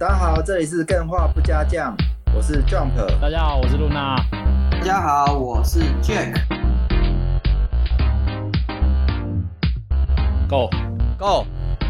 大家好，这里是更画不加酱，我是 Jump。大家好，我是露娜。大家好，我是 Jack。Go Go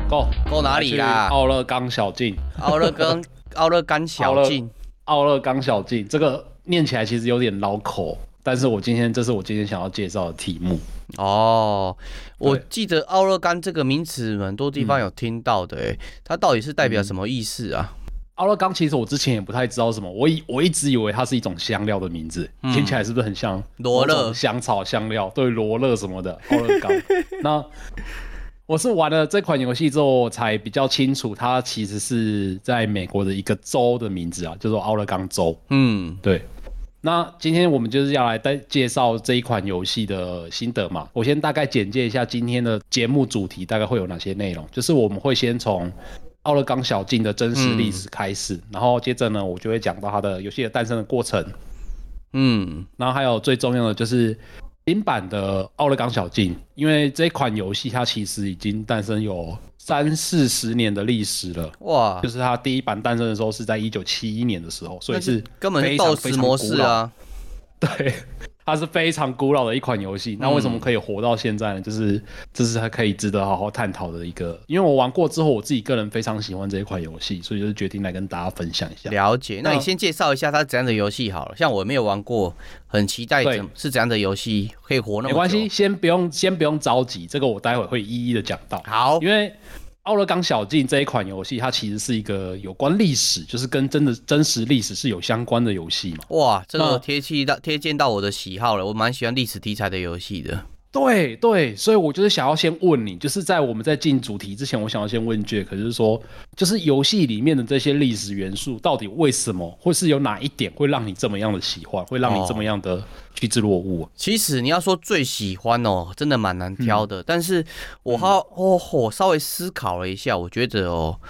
Go Go 哪里啦？奥勒冈小径。奥勒冈 奥勒冈小径。奥勒冈小径，这个念起来其实有点绕口，但是我今天这是我今天想要介绍的题目。哦，我记得奥勒冈这个名词很多地方有听到的，哎、嗯，它到底是代表什么意思啊？奥勒冈其实我之前也不太知道什么，我以我一直以为它是一种香料的名字，嗯、听起来是不是很像罗勒香草香料？对，罗勒什么的。奥勒冈。那我是玩了这款游戏之后，才比较清楚，它其实是在美国的一个州的名字啊，叫做奥勒冈州。嗯，对。那今天我们就是要来带介绍这一款游戏的心得嘛。我先大概简介一下今天的节目主题，大概会有哪些内容。就是我们会先从。奥勒冈小径的真实历史开始，嗯、然后接着呢，我就会讲到它的游戏的诞生的过程，嗯，然后还有最重要的就是新版的奥勒冈小径，因为这款游戏它其实已经诞生有三四十年的历史了，哇，就是它第一版诞生的时候是在一九七一年的时候，所以是根本是 DOS 模式啊，对。它是非常古老的一款游戏，那为什么可以活到现在呢？嗯、就是这是还可以值得好好探讨的一个，因为我玩过之后，我自己个人非常喜欢这一款游戏，所以就是决定来跟大家分享一下。了解，那你先介绍一下它怎样的游戏好了，像我没有玩过，很期待怎是怎样的游戏可以活那么久。没关系，先不用先不用着急，这个我待会会一一的讲到。好，因为。奥勒冈小径这一款游戏，它其实是一个有关历史，就是跟真的真实历史是有相关的游戏嘛。哇，这个贴切到贴近到我的喜好了，我蛮喜欢历史题材的游戏的。对对，所以我就是想要先问你，就是在我们在进主题之前，我想要先问 Jack，可是说，就是游戏里面的这些历史元素，到底为什么会是有哪一点会让你这么样的喜欢，会让你这么样的趋之若鹜？其实你要说最喜欢哦，真的蛮难挑的。嗯、但是我好，我、哦、我稍微思考了一下，我觉得哦。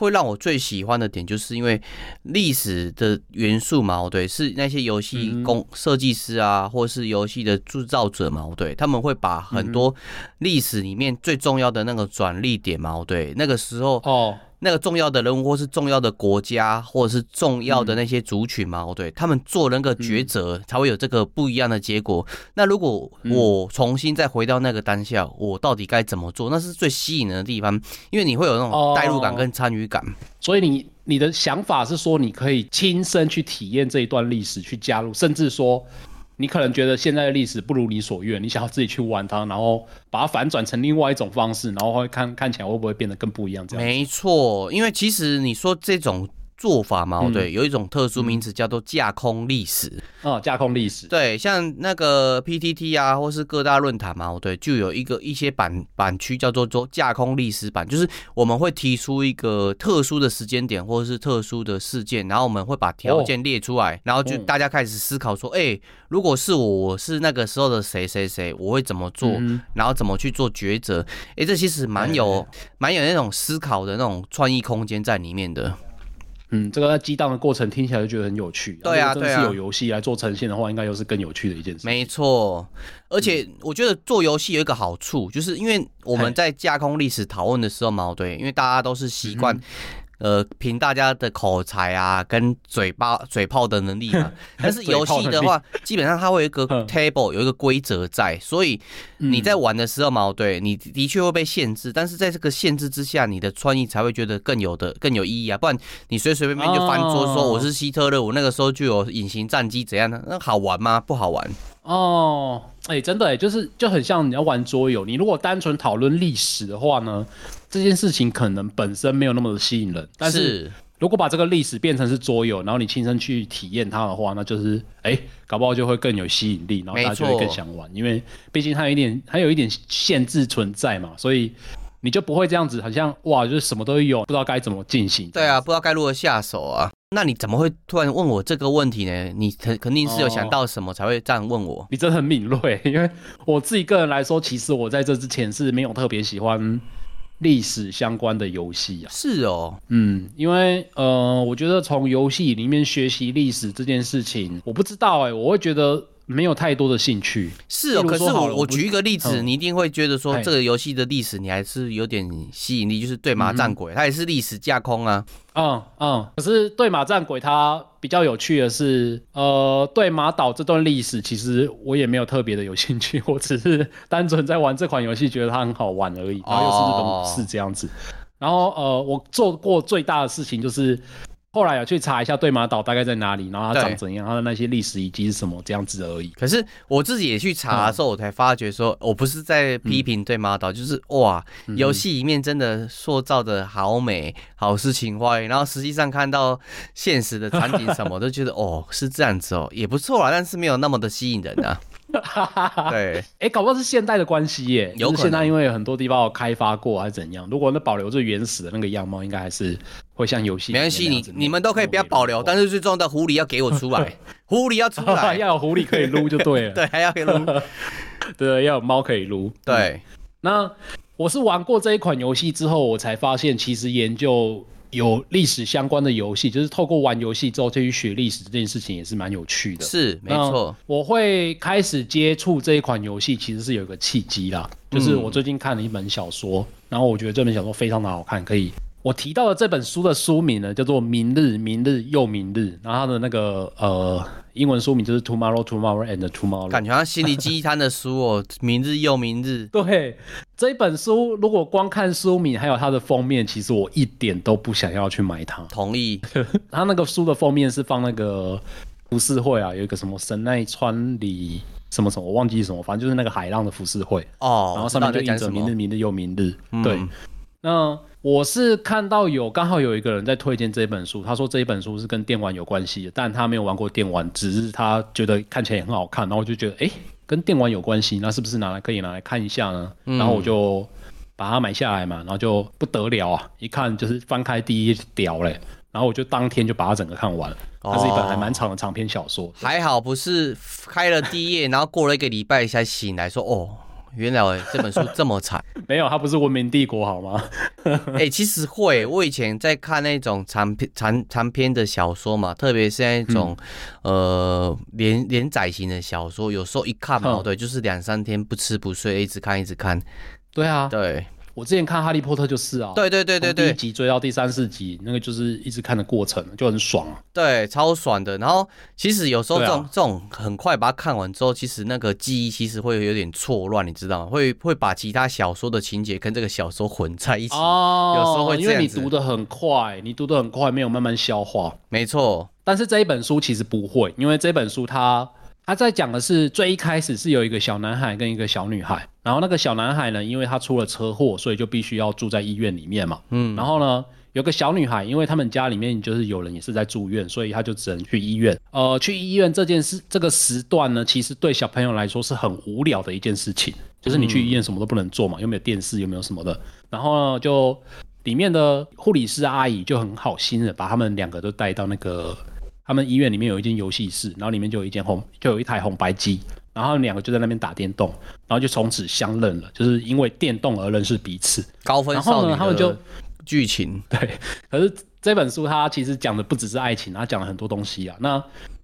会让我最喜欢的点，就是因为历史的元素嘛，对，是那些游戏工设计师啊，或是游戏的制造者嘛，对，他们会把很多历史里面最重要的那个转捩点嘛，对，那个时候哦。那个重要的人物，或是重要的国家，或者是重要的那些族群嘛，哦、嗯，对，他们做那个抉择，才会有这个不一样的结果。嗯、那如果我重新再回到那个当下，我到底该怎么做？那是最吸引人的地方，因为你会有那种代入感跟参与感。哦、所以你你的想法是说，你可以亲身去体验这一段历史，去加入，甚至说。你可能觉得现在的历史不如你所愿，你想要自己去玩它，然后把它反转成另外一种方式，然后会看看起来会不会变得更不一样？这样没错，因为其实你说这种。做法嘛，对，有一种特殊名词叫做架空历史。哦，架空历史。对，像那个 PTT 啊，或是各大论坛嘛，对，就有一个一些版版区叫做做架空历史版，就是我们会提出一个特殊的时间点或者是特殊的事件，然后我们会把条件列出来，然后就大家开始思考说，哎，如果是我，我是那个时候的谁谁谁，我会怎么做，然后怎么去做抉择？哎，这其实蛮有蛮有那种思考的那种创意空间在里面的。嗯，这个在激荡的过程听起来就觉得很有趣。对啊，对啊，真的是有游戏来做呈现的话，应该又是更有趣的一件事。没错，而且我觉得做游戏有一个好处，就是因为我们在架空历史讨论的时候嘛，对，因为大家都是习惯。呃，凭大家的口才啊，跟嘴巴嘴炮的能力嘛。但是游戏的话，基本上它会有一个 table，有一个规则在，所以你在玩的时候嘛，对，你的确会被限制。但是在这个限制之下，你的创意才会觉得更有的更有意义啊。不然你随随便便就翻桌说我是希特勒，我那个时候就有隐形战机怎样的？那好玩吗？不好玩。哦，哎、欸，真的哎，就是就很像你要玩桌游，你如果单纯讨论历史的话呢，这件事情可能本身没有那么的吸引人。但是如果把这个历史变成是桌游，然后你亲身去体验它的话，那就是哎、欸，搞不好就会更有吸引力，然后大家就会更想玩，因为毕竟它有一点，它有一点限制存在嘛，所以。你就不会这样子，好像哇，就是什么都有，不知道该怎么进行。对啊，不知道该如何下手啊。那你怎么会突然问我这个问题呢？你肯肯定是有想到什么才会这样问我。哦，你真的很敏锐，因为我自己个人来说，其实我在这之前是没有特别喜欢历史相关的游戏啊。是哦，嗯，因为呃，我觉得从游戏里面学习历史这件事情，我不知道哎、欸，我会觉得。没有太多的兴趣。是哦，可是我我举一个例子，嗯、你一定会觉得说这个游戏的历史你还是有点吸引力，就是对马战鬼，嗯、它也是历史架空啊。嗯嗯，可是对马战鬼它比较有趣的是，呃，对马岛这段历史其实我也没有特别的有兴趣，我只是单纯在玩这款游戏，觉得它很好玩而已。然后又是日本武士这样子。哦、然后呃，我做过最大的事情就是。后来有去查一下对马岛大概在哪里，然后它长怎样，它的那些历史遗迹是什么这样子而已。可是我自己也去查的时候，我才发觉说，我不是在批评对马岛，就是哇，游戏里面真的塑造的好美，好诗情画意，然后实际上看到现实的场景什么，都觉得哦是这样子哦，也不错啦，但是没有那么的吸引人啊。对，哎、欸，搞不好是现代的关系耶，有可能现在因为很多地方有开发过还是怎样。如果那保留最原始的那个样貌，应该还是会像游戏。没关系，你你们都可以不要保留，但是最重要的狐狸要给我出来，狐狸要出来，要有狐狸可以撸就对了。对，还要可以撸，对，要有猫可以撸。对、嗯，那我是玩过这一款游戏之后，我才发现其实研究。有历史相关的游戏，就是透过玩游戏之后去学历史这件事情也是蛮有趣的。是，没错。我会开始接触这一款游戏，其实是有一个契机啦，就是我最近看了一本小说，嗯、然后我觉得这本小说非常的好看，可以。我提到的这本书的书名呢，叫做《明日，明日又明日》，然后它的那个呃英文书名就是 Tomorrow, Tomorrow and Tomorrow。感觉像心理鸡汤的书哦，《明日又明日》。对，这一本书如果光看书名还有它的封面，其实我一点都不想要去买它。同意。它那个书的封面是放那个浮世绘啊，有一个什么神奈川里什么什么，我忘记什么，反正就是那个海浪的浮世绘哦。然后上面就印着“明日，明日又明日”。对，嗯、那。我是看到有刚好有一个人在推荐这本书，他说这一本书是跟电玩有关系的，但他没有玩过电玩，只是他觉得看起来也很好看，然后我就觉得，哎、欸，跟电玩有关系，那是不是拿来可以拿来看一下呢？嗯、然后我就把它买下来嘛，然后就不得了啊，一看就是翻开第一页屌嘞，然后我就当天就把它整个看完，它是一本还蛮长的长篇小说，还好不是开了第一页，然后过了一个礼拜才醒来说哦。原来这本书这么惨，没有，它不是文明帝国好吗？哎、欸，其实会，我以前在看那种长篇长长篇的小说嘛，特别是那种、嗯、呃连连载型的小说，有时候一看嘛，嗯、对，就是两三天不吃不睡，一直看一直看。对啊，对。我之前看《哈利波特》就是啊，对对对对对，第一集追到第三四集，那个就是一直看的过程，就很爽啊。对，超爽的。然后其实有时候这种、啊、这种很快把它看完之后，其实那个记忆其实会有点错乱，你知道吗？会会把其他小说的情节跟这个小说混在一起。哦，有时候会因为你读的很快，你读的很快，没有慢慢消化。没错，但是这一本书其实不会，因为这本书它。他在讲的是最一开始是有一个小男孩跟一个小女孩，然后那个小男孩呢，因为他出了车祸，所以就必须要住在医院里面嘛。嗯，然后呢，有个小女孩，因为他们家里面就是有人也是在住院，所以他就只能去医院。呃，去医院这件事，这个时段呢，其实对小朋友来说是很无聊的一件事情，就是你去医院什么都不能做嘛，又没有电视，又没有什么的。然后呢，就里面的护理师阿姨就很好心的把他们两个都带到那个。他们医院里面有一间游戏室，然后里面就有一间红，就有一台红白机，然后两个就在那边打电动，然后就从此相认了，就是因为电动而认识彼此。高分少女，他们就剧情 对。可是这本书它其实讲的不只是爱情，它讲了很多东西啊。那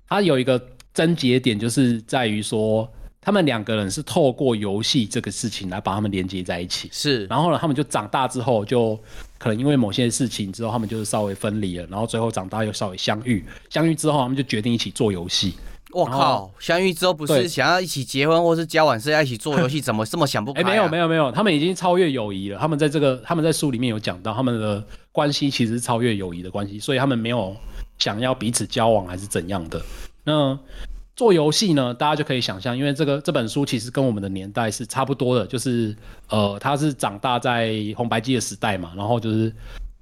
它有一个症结点，就是在于说。他们两个人是透过游戏这个事情来把他们连接在一起，是。然后呢，他们就长大之后，就可能因为某些事情之后，他们就是稍微分离了。然后最后长大又稍微相遇，相遇之后，他们就决定一起做游戏。我靠！相遇之后不是想要一起结婚或是交往，是要一起做游戏？怎么这么想不开？啊？哎，没有没有没有，他们已经超越友谊了。他们在这个他们在书里面有讲到，他们的关系其实是超越友谊的关系，所以他们没有想要彼此交往还是怎样的。那。做游戏呢，大家就可以想象，因为这个这本书其实跟我们的年代是差不多的，就是呃，他是长大在红白机的时代嘛，然后就是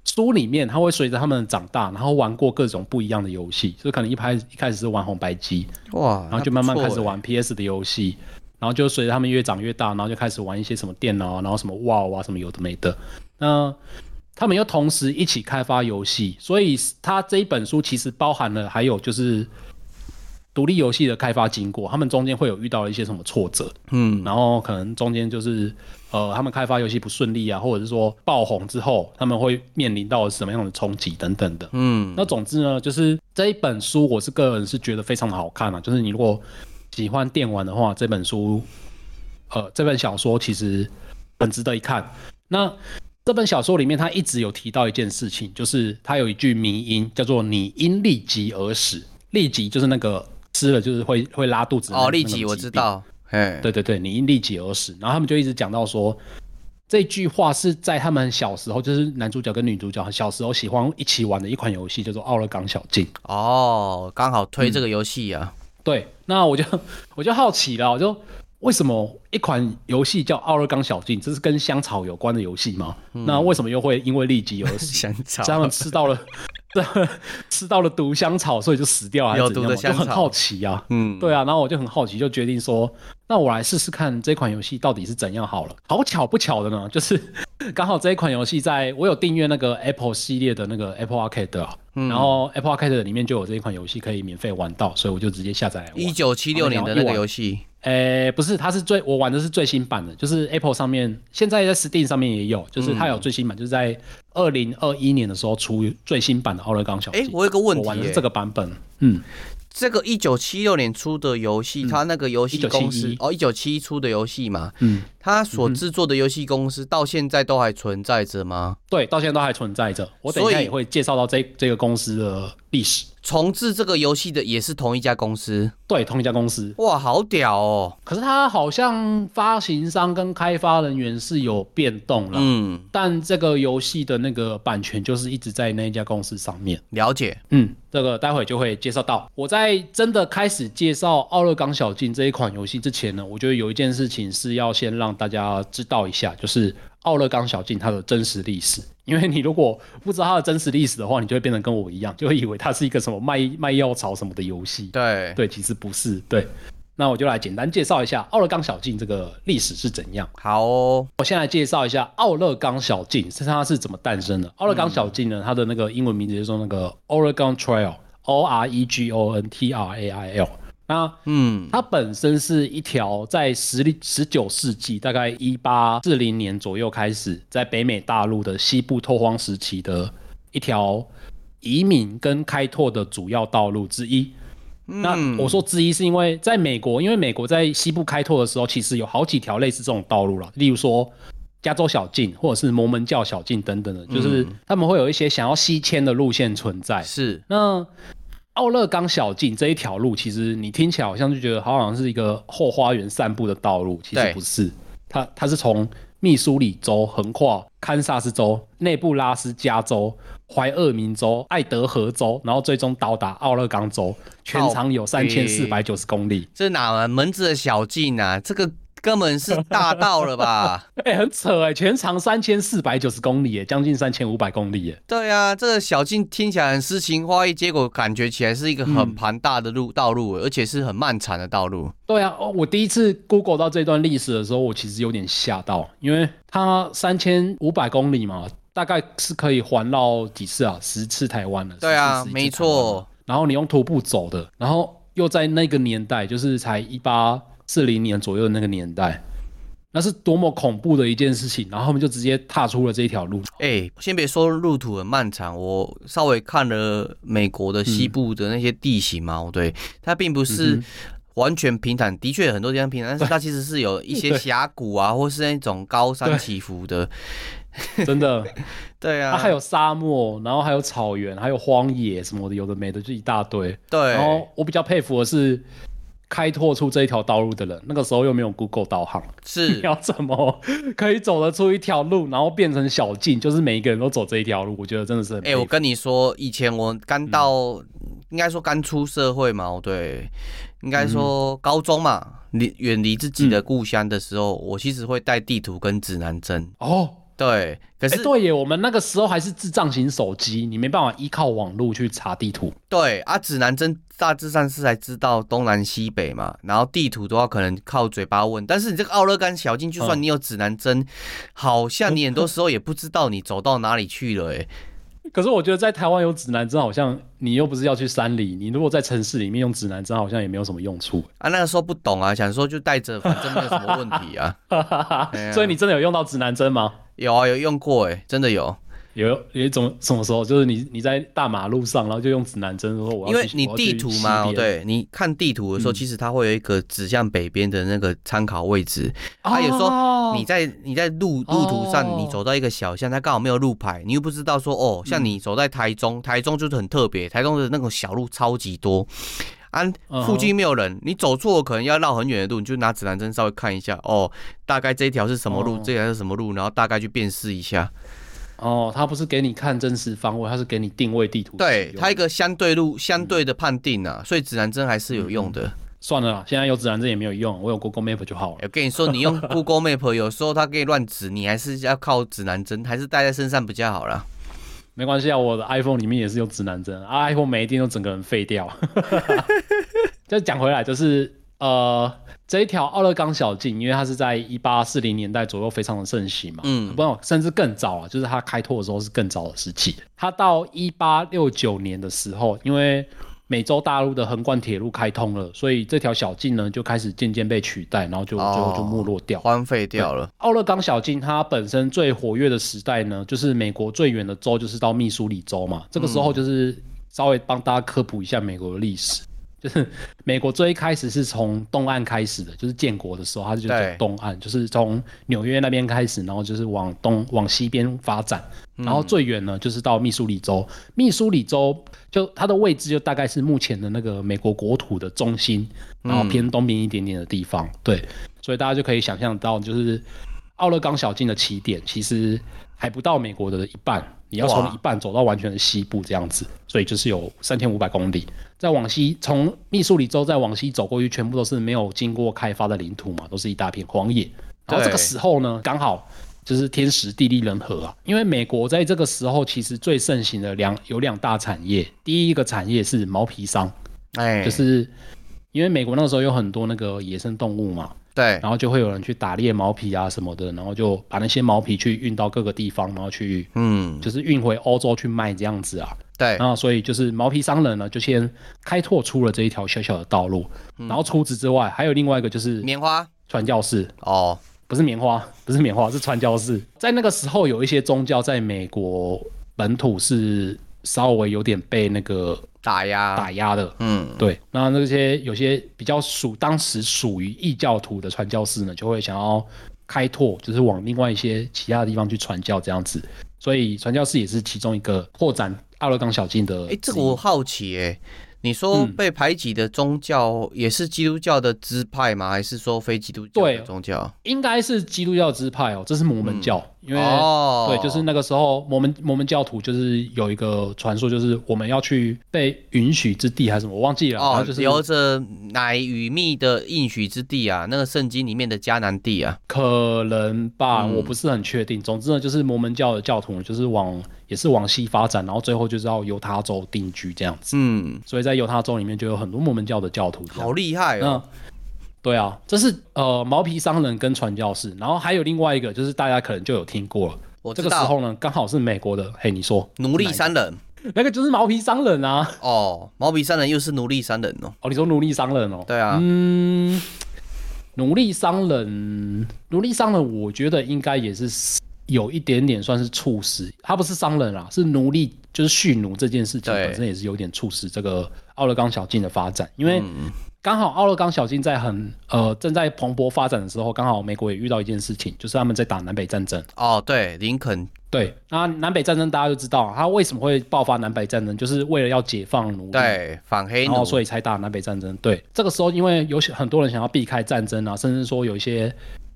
书里面他会随着他们长大，然后玩过各种不一样的游戏，所以可能一开一开始是玩红白机，哇，然后就慢慢开始玩 PS 的游戏，然后就随着他们越长越大，然后就开始玩一些什么电脑，然后什么 WoW 啊什么有的没的，那他们又同时一起开发游戏，所以他这一本书其实包含了还有就是。独立游戏的开发经过，他们中间会有遇到一些什么挫折，嗯，然后可能中间就是，呃，他们开发游戏不顺利啊，或者是说爆红之后，他们会面临到什么样的冲击等等的，嗯，那总之呢，就是这一本书，我是个人是觉得非常的好看啊，就是你如果喜欢电玩的话，这本书，呃，这本小说其实很值得一看。那这本小说里面，他一直有提到一件事情，就是他有一句迷音，叫做“你因利己而死”。利己就是那个吃了就是会会拉肚子。哦，痢疾我知道。嘿，对对对，你因痢疾而死。然后他们就一直讲到说，这句话是在他们小时候，就是男主角跟女主角小时候喜欢一起玩的一款游戏，叫做《奥勒冈小径》。哦，刚好推这个游戏啊。嗯。对，那我就我就好奇了，我就。为什么一款游戏叫《奥勒冈小径》？这是跟香草有关的游戏吗？嗯、那为什么又会因为痢疾而死？香草，他们吃到了，吃到了毒香草，所以就死掉还是怎样？有毒的香草，我就很好奇啊。嗯，对啊，然后我就很好奇，就决定说，那我来试试看这款游戏到底是怎样好了。好巧不巧的呢，就是刚好这一款游戏在我有订阅那个 Apple 系列的那个 Apple Arcade 啊，嗯、然后 Apple Arcade 里面就有这一款游戏可以免费玩到，所以我就直接下载来玩。一九七六年的那个游戏。诶、欸，不是，它是最我玩的是最新版的，就是 Apple 上面现在在 Steam 上面也有，就是它有最新版，嗯、就是在二零二一年的时候出最新版的奥勒冈小径。诶、欸，我有个问题，我玩的是这个版本，嗯。这个一九七六年出的游戏，嗯、它那个游戏公司哦，一九七一出的游戏嘛，嗯，它所制作的游戏公司到现在都还存在着吗？对，到现在都还存在着。我等一下也会介绍到这这个公司的历史。重置这个游戏的也是同一家公司，对，同一家公司。哇，好屌哦！可是它好像发行商跟开发人员是有变动了，嗯，但这个游戏的那个版权就是一直在那一家公司上面。了解，嗯，这个待会就会介绍到。我在真的开始介绍《奥勒冈小径》这一款游戏之前呢，我觉得有一件事情是要先让大家知道一下，就是奥勒冈小径它的真实历史。因为你如果不知道它的真实历史的话，你就会变成跟我一样，就会以为它是一个什么卖 卖药草什么的游戏。对对，其实不是。对，那我就来简单介绍一下奥勒冈小径这个历史是怎样。好哦，我先来介绍一下奥勒冈小径是它是怎么诞生的。奥勒冈小径呢，它的那个英文名字就是说那个 Oregon Trail，O R E G O N T R A I L。那嗯，它本身是一条在十十九世纪，大概一八四零年左右开始，在北美大陆的西部拓荒时期的一条移民跟开拓的主要道路之一。嗯、那我说之一是因为在美国，因为美国在西部开拓的时候，其实有好几条类似这种道路了，例如说加州小径或者是摩门教小径等等的，就是他们会有一些想要西迁的路线存在。是那。奥勒冈小径这一条路，其实你听起来好像就觉得好像是一个后花园散步的道路，其实不是。它它是从密苏里州横跨堪萨斯州、内布拉斯加州、怀俄明州、爱德荷州，然后最终到达奥勒冈州，全长有三千四百九十公里。这哪门子的小径啊？这个。根本是大道了吧？哎、欸，很扯哎、欸，全长三千四百九十公里，哎，将近三千五百公里，哎。对啊，这个小径听起来很诗情画意，结果感觉起来是一个很庞大的路、嗯、道路，而且是很漫长的道路。对啊，我第一次 Google 到这段历史的时候，我其实有点吓到，因为它三千五百公里嘛，大概是可以环绕几次啊？十次台湾了。对啊，没错。然后你用徒步走的，然后又在那个年代，就是才一八。四零年左右的那个年代，那是多么恐怖的一件事情。然后他们就直接踏出了这一条路。哎、欸，先别说路途很漫长，我稍微看了美国的西部的那些地形嘛，嗯、对，它并不是完全平坦，的确很多地方平坦，但是它其实是有一些峡谷啊，或是那种高山起伏的。真的，对啊，它还有沙漠，然后还有草原，还有荒野什么的，有的没的就一大堆。对，然后我比较佩服的是。开拓出这一条道路的人，那个时候又没有 Google 导航，是。你要怎么可以走得出一条路，然后变成小径，就是每一个人都走这一条路？我觉得真的是很……哎、欸，我跟你说，以前我刚到，嗯、应该说刚出社会嘛，对，应该说高中嘛，离远离自己的故乡的时候，嗯、我其实会带地图跟指南针。哦。对，可是、欸、对耶，我们那个时候还是智障型手机，你没办法依靠网络去查地图。对啊，指南针大致上是才知道东南西北嘛，然后地图的话可能靠嘴巴问。但是你这个奥勒冈小径，就算你有指南针，嗯、好像你很多时候也不知道你走到哪里去了。哎，可是我觉得在台湾有指南针，好像你又不是要去山里，你如果在城市里面用指南针，好像也没有什么用处。啊，那个时候不懂啊，想说就带着，反正没有什么问题 啊。所以你真的有用到指南针吗？有啊，有用过哎，真的有。有有一种什么时候，就是你你在大马路上，然后就用指南针说我要，因为你地图嘛，对，你看地图的时候，嗯、其实它会有一个指向北边的那个参考位置。它、哦、有时候你在你在路路途上，你走到一个小巷，它刚好没有路牌，你又不知道说哦，像你走在台中，嗯、台中就是很特别，台中的那种小路超级多，啊，附近没有人，你走错可能要绕很远的路，你就拿指南针稍微看一下，哦，大概这一条是什么路，哦、这条是什么路，然后大概去辨识一下。哦，他不是给你看真实方位，他是给你定位地图。对，他一个相对路相对的判定啊，嗯、所以指南针还是有用的。算了啦，现在有指南针也没有用，我有 Google Map 就好了。我跟你说，你用 Google Map 有时候它可以乱指，你还是要靠指南针，还是带在身上比较好啦。没关系啊，我的 iPhone 里面也是有指南针啊，iPhone 每一天都整个人废掉。再讲回来，就是呃。这一条奥勒冈小径，因为它是在一八四零年代左右非常的盛行嘛，嗯，不，甚至更早啊，就是它开拓的时候是更早的时期。它到一八六九年的时候，因为美洲大陆的横贯铁路开通了，所以这条小径呢就开始渐渐被取代，然后就最后就没落掉，荒废掉了。奥勒冈小径它本身最活跃的时代呢，就是美国最远的州就是到密苏里州嘛，这个时候就是稍微帮大家科普一下美国的历史。就是美国最一开始是从东岸开始的，就是建国的时候，它就叫东岸，就是从纽约那边开始，然后就是往东往西边发展，然后最远呢就是到密苏里州。密苏里州就它的位置就大概是目前的那个美国国土的中心，然后偏东边一点点的地方。对，所以大家就可以想象到，就是奥勒冈小径的起点其实还不到美国的一半。你要从一半走到完全的西部这样子，所以就是有三千五百公里。再往西，从密苏里州再往西走过去，全部都是没有经过开发的领土嘛，都是一大片荒野。然后这个时候呢，刚好就是天时地利人和啊，因为美国在这个时候其实最盛行的两有两大产业，第一个产业是毛皮商，哎，就是因为美国那个时候有很多那个野生动物嘛。对，然后就会有人去打猎毛皮啊什么的，然后就把那些毛皮去运到各个地方，然后去，嗯，就是运回欧洲去卖这样子啊。对，然后所以就是毛皮商人呢，就先开拓出了这一条小小的道路。嗯、然后除此之外，还有另外一个就是棉花？传教士。哦，不是棉花，不是棉花，是传教士。在那个时候，有一些宗教在美国本土是稍微有点被那个。打压打压的，嗯，对，那那些有些比较属当时属于异教徒的传教士呢，就会想要开拓，就是往另外一些其他的地方去传教这样子，所以传教士也是其中一个扩展阿勒冈小径的。哎、欸，这个我好奇、欸，哎，你说被排挤的宗教也是基督教的支派吗？还是说非基督教的宗教？应该是基督教支派哦，这是摩门教。嗯因为、哦、对，就是那个时候摩门摩门教徒就是有一个传说，就是我们要去被允许之地还是什么，我忘记了。哦，就是留着奶与蜜的应许之地啊，那个圣经里面的迦南地啊，可能吧，嗯、我不是很确定。总之呢，就是摩门教的教徒就是往也是往西发展，然后最后就是要犹他州定居这样子。嗯，所以在犹他州里面就有很多摩门教的教徒。好厉害哦！对啊，这是呃毛皮商人跟传教士，然后还有另外一个，就是大家可能就有听过了。我这个时候呢，刚好是美国的，嘿，你说奴隶商人，那个就是毛皮商人啊。哦，毛皮商人又是奴隶商人哦。哦，你说奴隶商人哦？对啊。嗯，奴隶商人，奴隶商人，我觉得应该也是有一点点算是促使，他不是商人啊，是奴隶，就是蓄奴这件事情本身也是有点促使这个奥勒冈小径的发展，因为。嗯刚好奥勒冈小径在很呃正在蓬勃发展的时候，刚好美国也遇到一件事情，就是他们在打南北战争。哦，对，林肯。对，那南北战争大家就知道，他为什么会爆发南北战争，就是为了要解放奴隶，对，反黑奴，然后所以才打南北战争。对，这个时候因为有很多人想要避开战争啊，甚至说有一些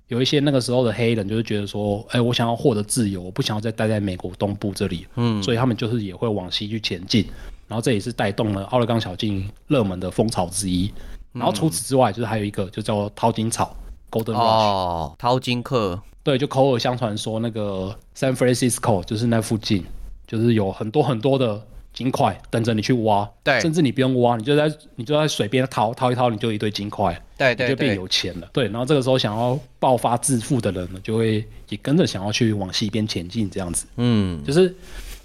有一些那个时候的黑人就是觉得说，哎，我想要获得自由，我不想要再待在美国东部这里，嗯，所以他们就是也会往西去前进，然后这也是带动了奥勒冈小径热门的风潮之一。然后除此之外，就是还有一个就叫淘金草 （Golden Rush）。哦，淘金客。对，就口耳相传说那个 San Francisco 就是那附近，就是有很多很多的金块等着你去挖。对，甚至你不用挖，你就在你就在水边掏掏一掏，你就一堆金块。对对，你就变有钱了。对，然后这个时候想要爆发致富的人呢，就会也跟着想要去往西边前进，这样子。嗯，就是。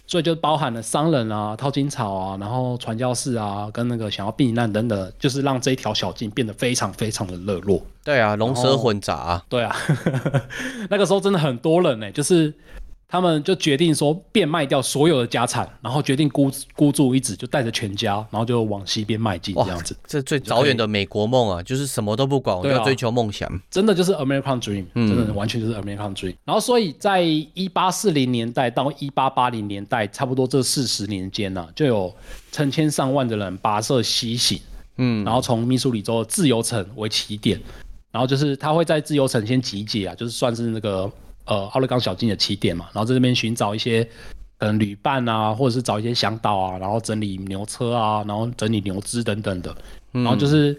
所以就包含了商人啊、淘金潮啊，然后传教士啊，跟那个想要避难等等，就是让这一条小径变得非常非常的热络。对啊，龙蛇混杂。对啊，那个时候真的很多人呢、欸，就是他们就决定说变卖掉所有的家产，然后决定孤孤注一掷，就带着全家，然后就往西边迈进这样子。这最早远的美国梦啊，就是什么都不管，我要追求梦想，真的就是 American Dream，真的完全就是 American Dream。然后所以在一八四零年代到一八八零年代，差不多这四十年间呢、啊，就有成千上万的人跋涉西行，嗯，然后从密苏里州的自由城为起点，然后就是他会在自由城先集结啊，就是算是那个。呃，奥勒冈小径的起点嘛，然后在这边寻找一些呃旅伴啊，或者是找一些向导啊，然后整理牛车啊，然后整理牛只等等的，然后就是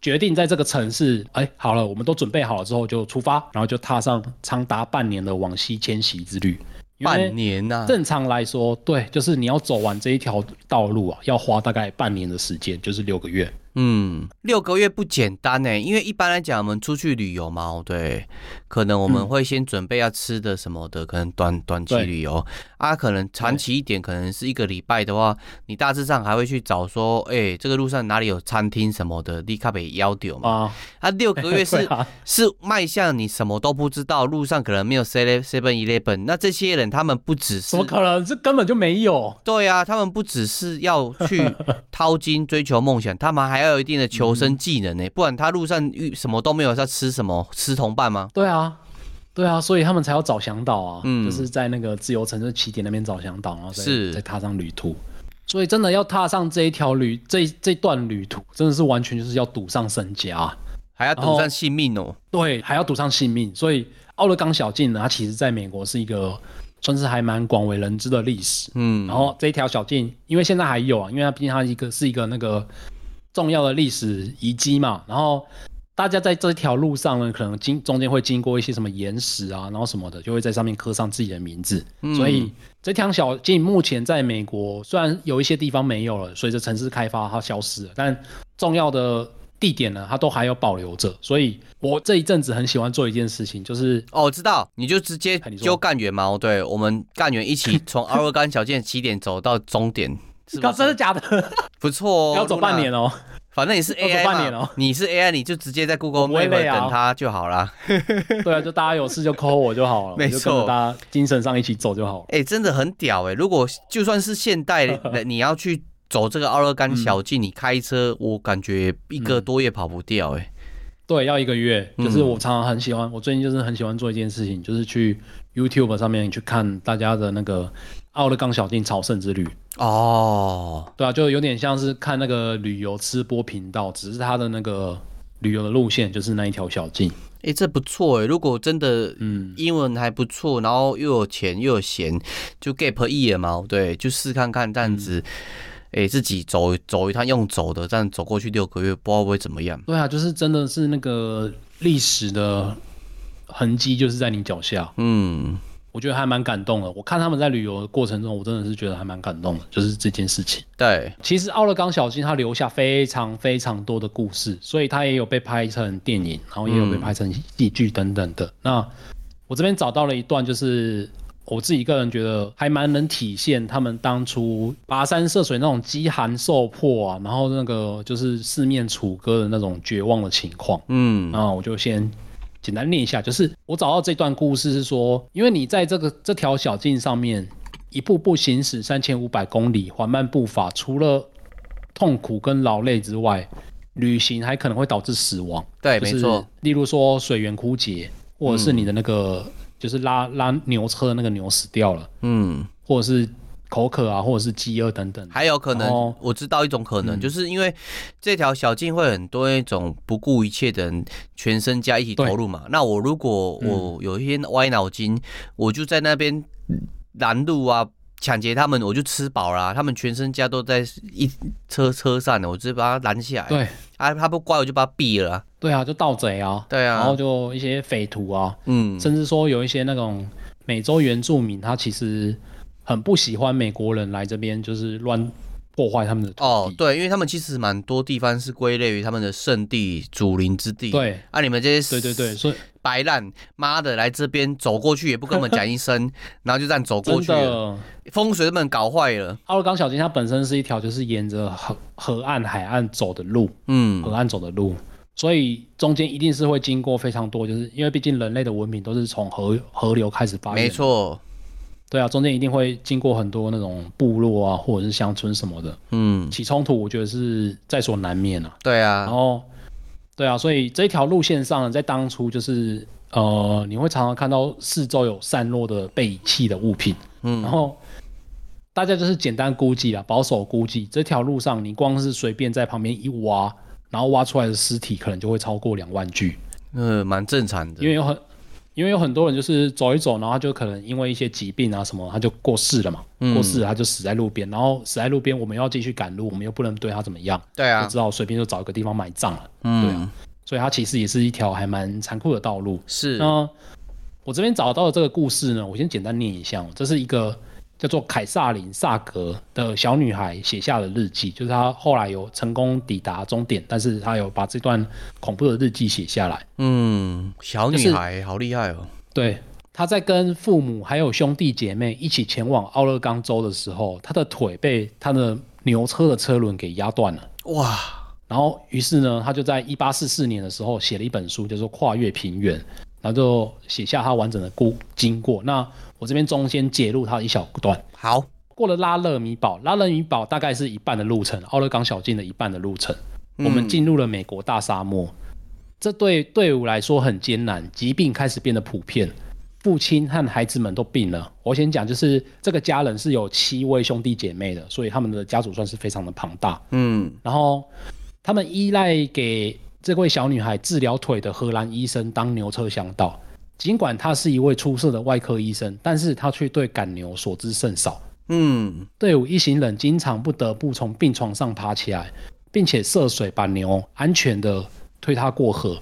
决定在这个城市，哎、嗯，好了，我们都准备好了之后就出发，然后就踏上长达半年的往西迁徙之旅。半年呐、啊，正常来说，对，就是你要走完这一条道路啊，要花大概半年的时间，就是六个月。嗯，六个月不简单呢，因为一般来讲，我们出去旅游嘛，对，可能我们会先准备要吃的什么的，可能短短期旅游啊，可能长期一点，可能是一个礼拜的话，你大致上还会去找说，哎、欸，这个路上哪里有餐厅什么的，立刻被要掉嘛。啊，啊，六个月是、啊、是迈向你什么都不知道，路上可能没有 seven eleven，那这些人他们不只是，怎么可能？这根本就没有。对啊，他们不只是要去 掏金追求梦想，他们还。还有一定的求生技能呢、欸，不然他路上遇什么都没有，他吃什么？吃同伴吗？对啊，对啊，所以他们才要找向导啊，嗯，就是在那个自由城市起点那边找向导，然后再是再踏上旅途。所以真的要踏上这一条旅，这这段旅途，真的是完全就是要赌上身家，还要赌上性命哦。对，还要赌上性命。所以奥勒冈小径呢，它其实在美国是一个算是还蛮广为人知的历史。嗯，然后这一条小径，因为现在还有啊，因为它毕竟它一个是一个那个。重要的历史遗迹嘛，然后大家在这条路上呢，可能经中间会经过一些什么岩石啊，然后什么的，就会在上面刻上自己的名字。嗯、所以这条小径目前在美国虽然有一些地方没有了，随着城市开发它消失了，但重要的地点呢，它都还有保留着。所以我这一阵子很喜欢做一件事情，就是哦，我知道，你就直接就干员嘛，对，我们干员一起 从奥勒冈小径起点走到终点。是是真的假的？不错哦，要走半年哦。反正你是 AI 半年哦，你是 AI，你就直接在 Google Map 等他就好了。对啊，就大家有事就 call 我就好了，没错，大家精神上一起走就好了。哎、欸，真的很屌哎！如果就算是现代，你要去走这个奥勒冈小径，你开车，我感觉一个多月跑不掉哎。对，要一个月。就是我常常很喜欢，我最近就是很喜欢做一件事情，就是去 YouTube 上面去看大家的那个。奥勒冈小径朝圣之旅哦，对啊，就有点像是看那个旅游吃播频道，只是他的那个旅游的路线就是那一条小径。哎、欸，这不错哎，如果真的嗯英文还不错，嗯、然后又有钱又有闲，就 gap year 嘛，对，就试看看这样子。哎、嗯欸，自己走走一趟用走的，这样走过去六个月，不知道会怎么样。对啊，就是真的是那个历史的痕迹，就是在你脚下。嗯。我觉得还蛮感动的。我看他们在旅游的过程中，我真的是觉得还蛮感动的，就是这件事情。对，其实奥勒冈小径它留下非常非常多的故事，所以它也有被拍成电影，然后也有被拍成戏剧等等的。嗯、那我这边找到了一段，就是我自己个人觉得还蛮能体现他们当初跋山涉水那种饥寒受迫啊，然后那个就是四面楚歌的那种绝望的情况。嗯，那我就先。简单念一下，就是我找到这段故事是说，因为你在这个这条小径上面一步步行驶三千五百公里，缓慢步伐，除了痛苦跟劳累之外，旅行还可能会导致死亡。对，没错。例如说水源枯竭，或者是你的那个、嗯、就是拉拉牛车的那个牛死掉了，嗯，或者是。口渴啊，或者是饥饿等等，还有可能，我知道一种可能，就是因为这条小径会很多那种不顾一切的人，全身家一起投入嘛。那我如果我有一天歪脑筋，我就在那边拦路啊，抢劫他们，我就吃饱了。他们全身家都在一车车上呢，我直接把他拦下来。对，啊，他不乖，我就把他毙了。对啊，就盗贼啊。对啊，然后就一些匪徒啊，嗯，甚至说有一些那种美洲原住民，他其实。很不喜欢美国人来这边，就是乱破坏他们的土地。哦，对，因为他们其实蛮多地方是归类于他们的圣地、祖灵之地。对，啊，你们这些对对对，所以白烂妈的来这边走过去也不跟我们讲一声，然后就这样走过去了，风水都被人搞坏了。奥勒冈小径它本身是一条就是沿着河河岸、海岸走的路，嗯，河岸走的路，所以中间一定是会经过非常多，就是因为毕竟人类的文明都是从河河流开始发展。没错。对啊，中间一定会经过很多那种部落啊，或者是乡村什么的，嗯，起冲突，我觉得是在所难免啊。对啊，然后，对啊，所以这一条路线上呢，在当初就是呃，你会常常看到四周有散落的被遗弃的物品，嗯，然后大家就是简单估计啊，保守估计，这条路上你光是随便在旁边一挖，然后挖出来的尸体可能就会超过两万具，嗯，蛮正常的，因为有很。因为有很多人就是走一走，然后他就可能因为一些疾病啊什么，他就过世了嘛。嗯、过世了他就死在路边，然后死在路边，我们要继续赶路，我们又不能对他怎么样。对啊，就只好随便就找一个地方埋葬了。嗯，对啊，所以它其实也是一条还蛮残酷的道路。是。那我这边找到的这个故事呢，我先简单念一下。这是一个。叫做凯撒琳·萨格的小女孩写下的日记，就是她后来有成功抵达终点，但是她有把这段恐怖的日记写下来。嗯，小女孩、就是、好厉害哦。对，她在跟父母还有兄弟姐妹一起前往奥勒冈州的时候，她的腿被她的牛车的车轮给压断了。哇！然后于是呢，她就在一八四四年的时候写了一本书，叫做《跨越平原》，然后就写下他完整的故经过。那我这边中间截录他一小段。好，过了拉勒米堡，拉勒米堡大概是一半的路程，奥勒冈小径的一半的路程。嗯、我们进入了美国大沙漠，这对队伍来说很艰难。疾病开始变得普遍，父亲和孩子们都病了。我先讲，就是这个家人是有七位兄弟姐妹的，所以他们的家族算是非常的庞大。嗯，然后他们依赖给这位小女孩治疗腿的荷兰医生当牛车向导。尽管他是一位出色的外科医生，但是他却对赶牛所知甚少。嗯，队伍一行人经常不得不从病床上爬起来，并且涉水把牛安全的推他过河。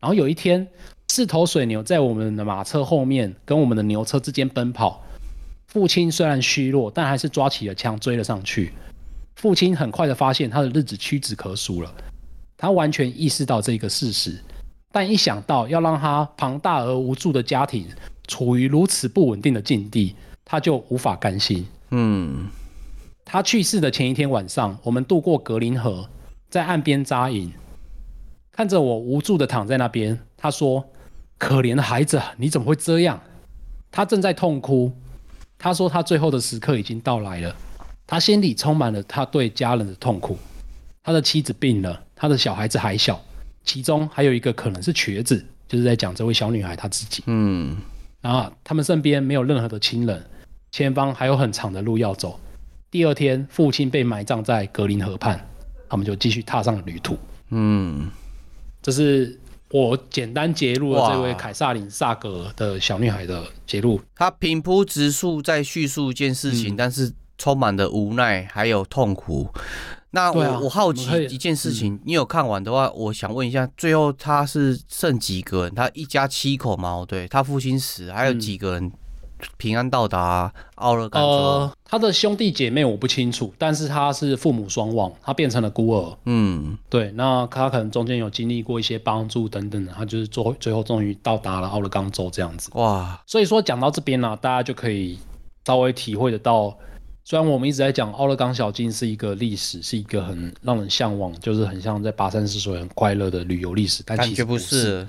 然后有一天，四头水牛在我们的马车后面跟我们的牛车之间奔跑。父亲虽然虚弱，但还是抓起了枪追了上去。父亲很快的发现他的日子屈指可数了，他完全意识到这个事实。但一想到要让他庞大而无助的家庭处于如此不稳定的境地，他就无法甘心。嗯，他去世的前一天晚上，我们渡过格林河，在岸边扎营，看着我无助的躺在那边，他说：“可怜的孩子，你怎么会这样？”他正在痛哭。他说他最后的时刻已经到来了，他心里充满了他对家人的痛苦。他的妻子病了，他的小孩子还小。其中还有一个可能是瘸子，就是在讲这位小女孩她自己。嗯，然后他们身边没有任何的亲人，前方还有很长的路要走。第二天，父亲被埋葬在格林河畔，他们就继续踏上了旅途。嗯，这是我简单揭露了这位凯撒琳·萨格的小女孩的揭露。她平铺直述在叙述一件事情，嗯、但是充满了无奈还有痛苦。那我、啊、我好奇一件事情，嗯、你有看完的话，我想问一下，最后他是剩几个人？他一家七口吗？对，他父亲死，还有几个人平安到达奥勒冈州？呃，他的兄弟姐妹我不清楚，但是他是父母双亡，他变成了孤儿。嗯，对，那他可能中间有经历过一些帮助等等的，他就是最最后终于到达了奥勒冈州这样子。哇，所以说讲到这边呢、啊，大家就可以稍微体会得到。虽然我们一直在讲奥勒冈小径是一个历史，是一个很让人向往，就是很像在跋山涉水很快乐的旅游历史，但其实不是。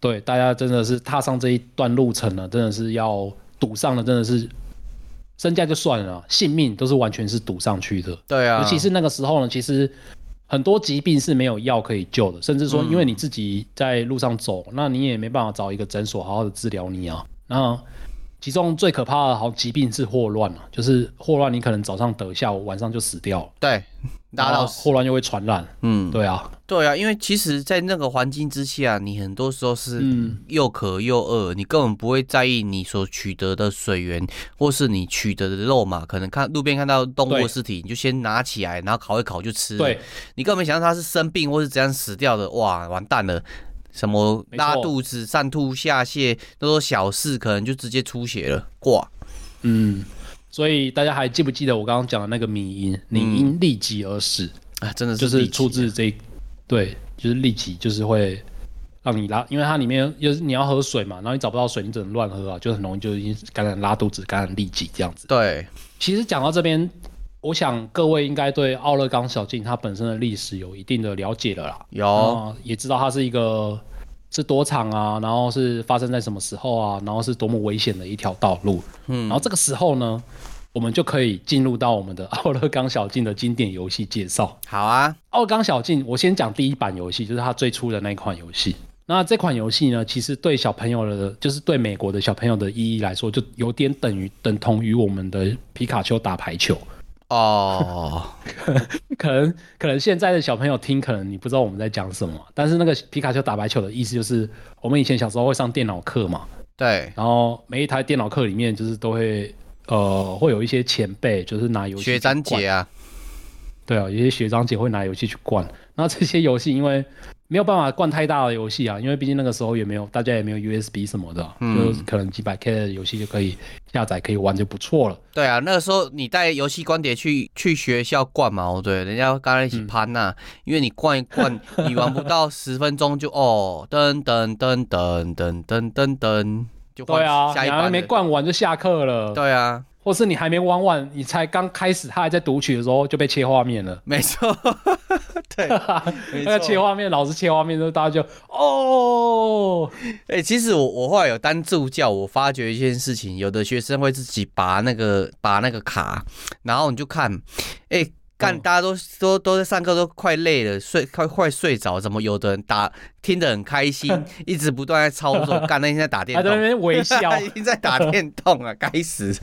对，大家真的是踏上这一段路程了，真的是要赌上了，真的是身价就算了，性命都是完全是赌上去的。对啊，尤其是那个时候呢，其实很多疾病是没有药可以救的，甚至说因为你自己在路上走，嗯、那你也没办法找一个诊所好好的治疗你啊，那。其中最可怕的好疾病是霍乱啊，就是霍乱，你可能早上得，下午晚上就死掉了。对，然后霍乱又会传染。嗯，对啊，对啊，因为其实，在那个环境之下，你很多时候是又渴又饿，嗯、你根本不会在意你所取得的水源，或是你取得的肉嘛。可能看路边看到动物的尸体，你就先拿起来，然后烤一烤就吃。对，你根本没想到它是生病或是怎样死掉的，哇，完蛋了。什么拉肚子、上吐下泻，都说小事，可能就直接出血了，挂。嗯，所以大家还记不记得我刚刚讲的那个迷因？你因痢疾而死、嗯、啊，真的是就是出自这，对，就是痢疾，就是会让你拉，因为它里面就是你要喝水嘛，然后你找不到水，你只能乱喝啊，就很容易就已经感染拉肚子、感染痢疾这样子。对，其实讲到这边。我想各位应该对奥勒冈小径它本身的历史有一定的了解了啦，有，也知道它是一个是多长啊，然后是发生在什么时候啊，然后是多么危险的一条道路。嗯，然后这个时候呢，我们就可以进入到我们的奥勒冈小径的经典游戏介绍。好啊，奥勒冈小径，我先讲第一版游戏，就是它最初的那一款游戏。那这款游戏呢，其实对小朋友的，就是对美国的小朋友的意义来说，就有点等于等同于我们的皮卡丘打排球。哦，可能可能现在的小朋友听，可能你不知道我们在讲什么。但是那个皮卡丘打白球的意思就是，我们以前小时候会上电脑课嘛，对。然后每一台电脑课里面，就是都会呃会有一些前辈，就是拿游戏学长姐啊，对啊，有些学长姐会拿游戏去灌。那这些游戏因为没有办法灌太大的游戏啊，因为毕竟那个时候也没有，大家也没有 USB 什么的，嗯，就可能几百 K 的游戏就可以下载，可以玩就不错了。对啊，那个时候你带游戏光碟去去学校灌嘛，哦对，人家刚刚一起攀呐，因为你灌一灌，你玩不到十分钟就哦，噔噔噔噔噔噔噔噔，就对啊，下一还没灌完就下课了。对啊。或是你还没玩完，你才刚开始，他还在读取的时候就被切画面了。没错，对，那个切画面，老师切画面的时候，大家就哦。哎、欸，其实我我后来有当助教，我发觉一件事情，有的学生会自己拔那个拔那个卡，然后你就看，哎、欸。干，大家都都都在上课，都快累了，睡快快睡着，怎么有的人打听得很开心，一直不断在操作，干那天在打电动，在那边微笑，已经在打电动啊，该死，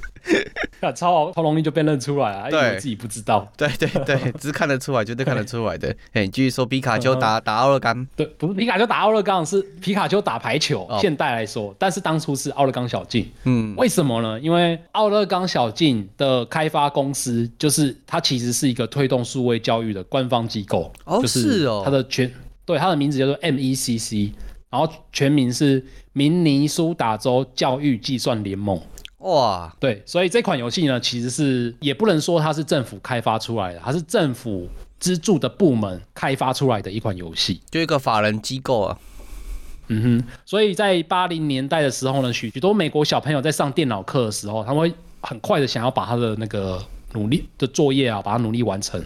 超超容易就被认出来啊，对，因为自己不知道，对对对，只是看得出来，绝对看得出来的。哎，你继续说，皮卡丘打打奥勒冈，对，不是皮卡丘打奥勒冈，是皮卡丘打排球。现代来说，但是当初是奥勒冈小径，嗯，为什么呢？因为奥勒冈小径的开发公司，就是它其实是一个。推动数位教育的官方机构哦，就是哦，它的全对它的名字叫做 MECC，然后全名是明尼苏达州教育计算联盟。哇，对，所以这款游戏呢，其实是也不能说它是政府开发出来的，它是政府资助的部门开发出来的一款游戏，就一个法人机构啊。嗯哼，所以在八零年代的时候呢，许许多美国小朋友在上电脑课的时候，他们会很快的想要把他的那个。努力的作业啊，把它努力完成，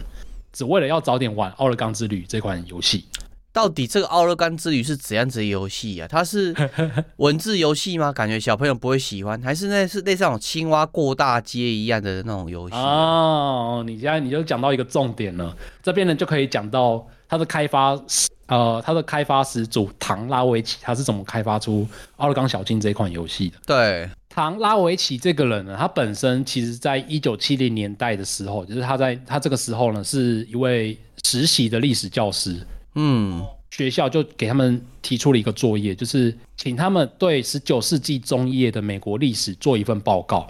只为了要早点玩《奥勒冈之旅》这款游戏。到底这个《奥勒冈之旅》是怎样子的游戏啊？它是 文字游戏吗？感觉小朋友不会喜欢，还是那是类似那种青蛙过大街一样的那种游戏啊？哦，你现在你就讲到一个重点了，这边呢就可以讲到它的开发，呃，它的开发始祖唐拉维奇，他是怎么开发出《奥勒冈小径》这款游戏的？对。唐拉维奇这个人呢，他本身其实在一九七零年代的时候，就是他在他这个时候呢，是一位实习的历史教师。嗯，学校就给他们提出了一个作业，就是请他们对十九世纪中叶的美国历史做一份报告。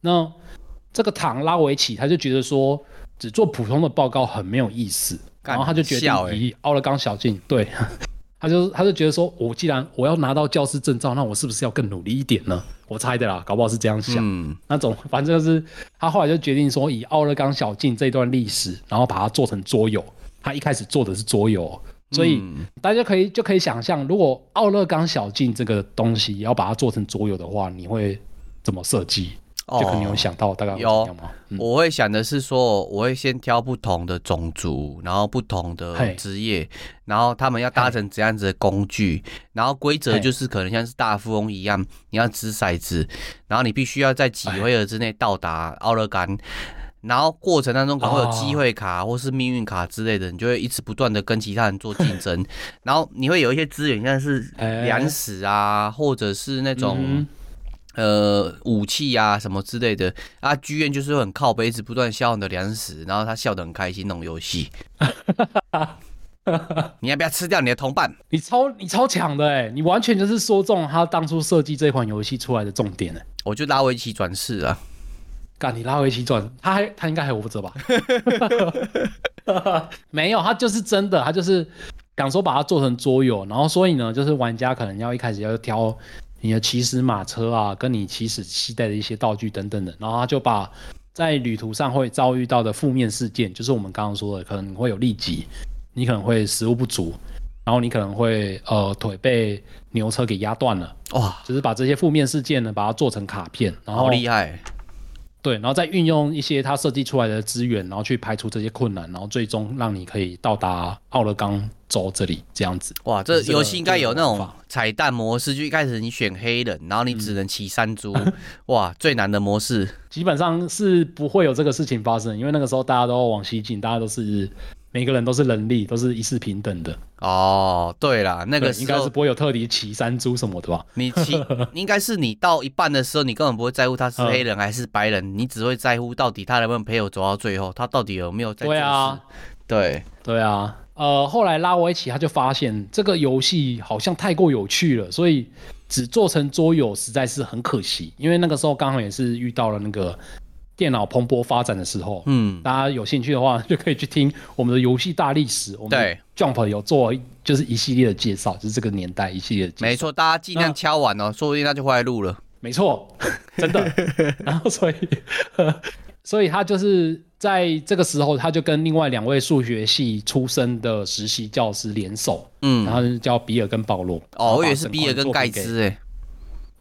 那这个唐拉维奇他就觉得说，只做普通的报告很没有意思，然后他就决定以奥勒冈小径对。他就他就觉得说，我既然我要拿到教师证照，那我是不是要更努力一点呢？我猜的啦，搞不好是这样想。嗯，那种反正就是他后来就决定说，以奥勒冈小径这段历史，然后把它做成桌游。他一开始做的是桌游，所以大家可以就可以想象，如果奥勒冈小径这个东西要把它做成桌游的话，你会怎么设计？就可能有想到大概有。吗？我会想的是说，我会先挑不同的种族，然后不同的职业，然后他们要搭乘怎样子的工具，然后规则就是可能像是大富翁一样，你要掷骰子，然后你必须要在几回合之内到达奥勒冈，然后过程当中可能会有机会卡或是命运卡之类的，你就会一直不断的跟其他人做竞争，然后你会有一些资源，像是粮食啊，或者是那种。呃，武器啊，什么之类的啊，剧院就是很靠杯子不断消耗你的粮食，然后他笑得很开心那种游戏。你要不要吃掉你的同伴？你超你超强的哎，你完全就是说中他当初设计这款游戏出来的重点哎。我就拉维奇转世啊，干你拉维奇转，他还他应该还活着吧？没有，他就是真的，他就是想说把它做成桌游，然后所以呢，就是玩家可能要一开始要挑。你的起始马车啊，跟你起始期待的一些道具等等的，然后他就把在旅途上会遭遇到的负面事件，就是我们刚刚说的，可能会有痢疾，你可能会食物不足，然后你可能会呃腿被牛车给压断了，哇，就是把这些负面事件呢，把它做成卡片，然后好厉害，对，然后再运用一些他设计出来的资源，然后去排除这些困难，然后最终让你可以到达奥勒冈州这里这样子。哇，这游戏应该有那种彩蛋模式，就一开始你选黑人，然后你只能骑山猪。嗯、哇，最难的模式，基本上是不会有这个事情发生，因为那个时候大家都往西进，大家都是。每个人都是人力，都是一视平等的。哦，对啦，那个应该是不会有特地骑山猪什么的吧？你骑，应该是你到一半的时候，你根本不会在乎他是黑人还是白人，嗯、你只会在乎到底他能不能陪我走到最后，他到底有没有在。对啊，对对啊。呃，后来拉我一起他就发现这个游戏好像太过有趣了，所以只做成桌游实在是很可惜，因为那个时候刚好也是遇到了那个。电脑蓬勃发展的时候，嗯，大家有兴趣的话，就可以去听我们的游戏大历史。我们 Jump 有做就是一系列的介绍，就是这个年代一系列的介绍。没错，大家尽量敲完哦，说不定他就回来录了。没错，真的。然后所以，所以他就是在这个时候，他就跟另外两位数学系出身的实习教师联手，嗯，然后就叫比尔跟保罗。哦，我以为是比尔跟盖茨诶。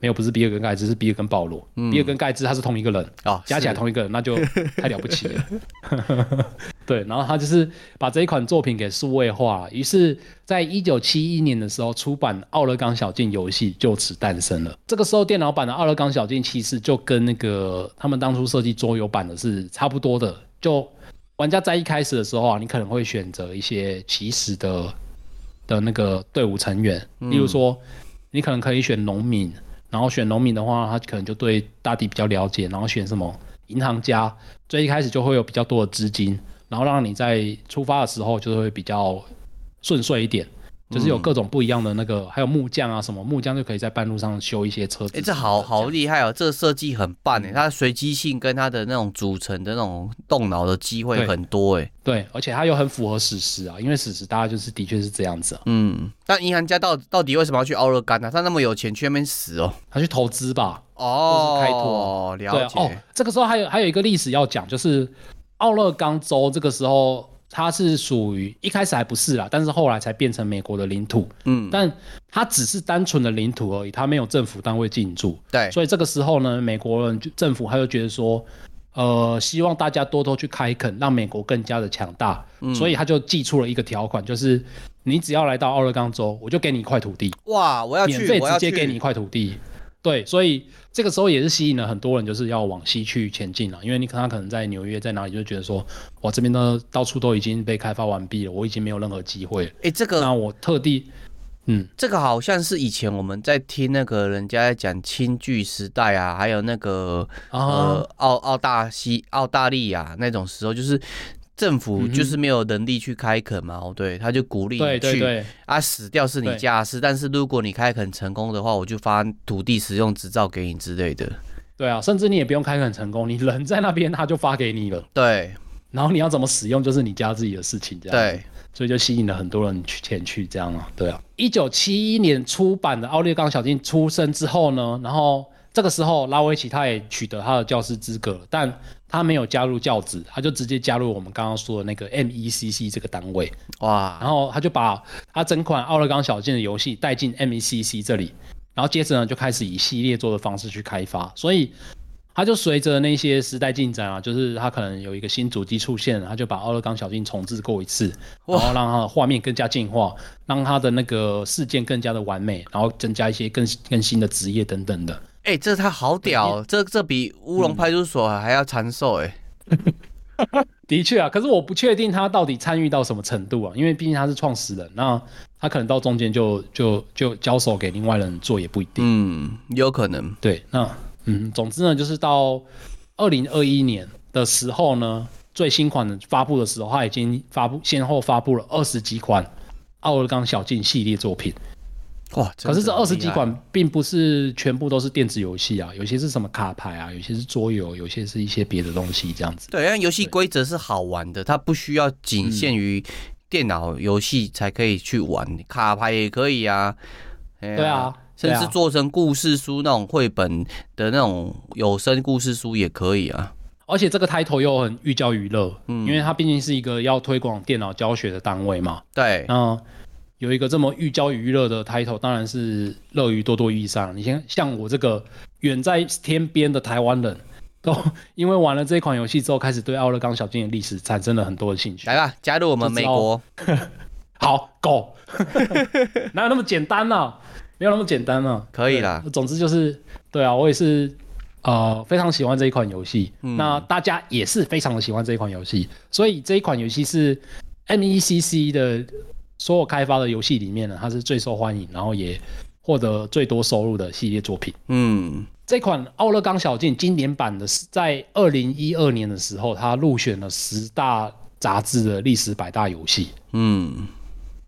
没有，不是比尔跟盖茨，是比尔跟保罗。嗯、比尔跟盖茨他是同一个人，哦、加起来同一个人，那就太了不起了。对，然后他就是把这一款作品给数位化，于是，在一九七一年的时候出版《奥勒冈小径》游戏就此诞生了。这个时候，电脑版的《奥勒冈小径》其实就跟那个他们当初设计桌游版的是差不多的。就玩家在一开始的时候啊，你可能会选择一些起始的的那个队伍成员，嗯、例如说，你可能可以选农民。然后选农民的话，他可能就对大地比较了解。然后选什么银行家，最一开始就会有比较多的资金，然后让你在出发的时候就会比较顺遂一点。就是有各种不一样的那个，嗯、还有木匠啊什么，木匠就可以在半路上修一些车子。哎、欸，这好好厉害哦！这个设计很棒哎，它的随机性跟它的那种组成的那种动脑的机会很多哎。对，而且它又很符合史实啊，因为史实大家就是的确是这样子啊。嗯，但银行家到到底为什么要去奥勒冈呢？他那么有钱去那边死哦？他去投资吧？哦，开拓。了解。哦，这个时候还有还有一个历史要讲，就是奥勒冈州这个时候。它是属于一开始还不是啦，但是后来才变成美国的领土。嗯，但它只是单纯的领土而已，它没有政府单位进驻。对，所以这个时候呢，美国人就政府他就觉得说，呃，希望大家多多去开垦，让美国更加的强大。嗯，所以他就寄出了一个条款，就是你只要来到奥勒冈州，我就给你一块土地。哇，我要去，免费直接给你一块土地。对，所以这个时候也是吸引了很多人，就是要往西去前进了。因为你看他可能在纽约在哪里，就觉得说，哇，这边呢到处都已经被开发完毕了，我已经没有任何机会。哎、欸，这个，那我特地，嗯，这个好像是以前我们在听那个人家在讲清剧时代啊，还有那个、啊、呃澳澳大西澳大利亚那种时候，就是。政府就是没有能力去开垦嘛，哦，对，他就鼓励你去，对对对啊，死掉是你家事，但是如果你开垦成功的话，我就发土地使用执照给你之类的。对啊，甚至你也不用开垦成功，你人在那边他就发给你了。对，然后你要怎么使用就是你家自己的事情，这样。对，所以就吸引了很多人去前去这样啊。对啊，一九七一年出版的《奥利冈小径》出生之后呢，然后这个时候拉维奇他也取得他的教师资格，但。他没有加入教职，他就直接加入我们刚刚说的那个 MECC 这个单位。哇！然后他就把他整款奥勒冈小径的游戏带进 MECC 这里，然后接着呢就开始以系列做的方式去开发。所以他就随着那些时代进展啊，就是他可能有一个新主机出现，他就把奥勒冈小径重置过一次，然后让它的画面更加进化，让他的那个事件更加的完美，然后增加一些更更新的职业等等的。哎、欸，这他好屌，欸、这这比乌龙派出所还要长寿哎。的确啊，可是我不确定他到底参与到什么程度啊，因为毕竟他是创始人，那他可能到中间就就就交手给另外人做也不一定。嗯，有可能。对，那嗯，总之呢，就是到二零二一年的时候呢，最新款的发布的时候，他已经发布先后发布了二十几款奥尔冈小径系列作品。哇！可是这二十几款并不是全部都是电子游戏啊，有些是什么卡牌啊，有些是桌游，有些是一些别的东西这样子。对，因为游戏规则是好玩的，它不需要仅限于电脑游戏才可以去玩，嗯、卡牌也可以啊。对啊，甚至做成故事书那种绘本的那种有声故事书也可以啊。而且这个 title 又很寓教于乐，嗯，因为它毕竟是一个要推广电脑教学的单位嘛。对，嗯。有一个这么寓教于乐的 title，当然是乐于多多益善。你像像我这个远在天边的台湾人，都 因为玩了这一款游戏之后，开始对奥勒冈小径的历史产生了很多的兴趣。来吧，加入我们美国。好，Go！哪有那么简单呢、啊？没有那么简单呢、啊。可以啦。总之就是，对啊，我也是呃非常喜欢这一款游戏、嗯。那大家也是非常的喜欢这一款游戏，所以这一款游戏是 MECC 的所有开发的游戏里面呢，它是最受欢迎，然后也获得最多收入的系列作品。嗯。这款《奥勒冈小径》经典版的是在二零一二年的时候，它入选了十大杂志的历史百大游戏。嗯，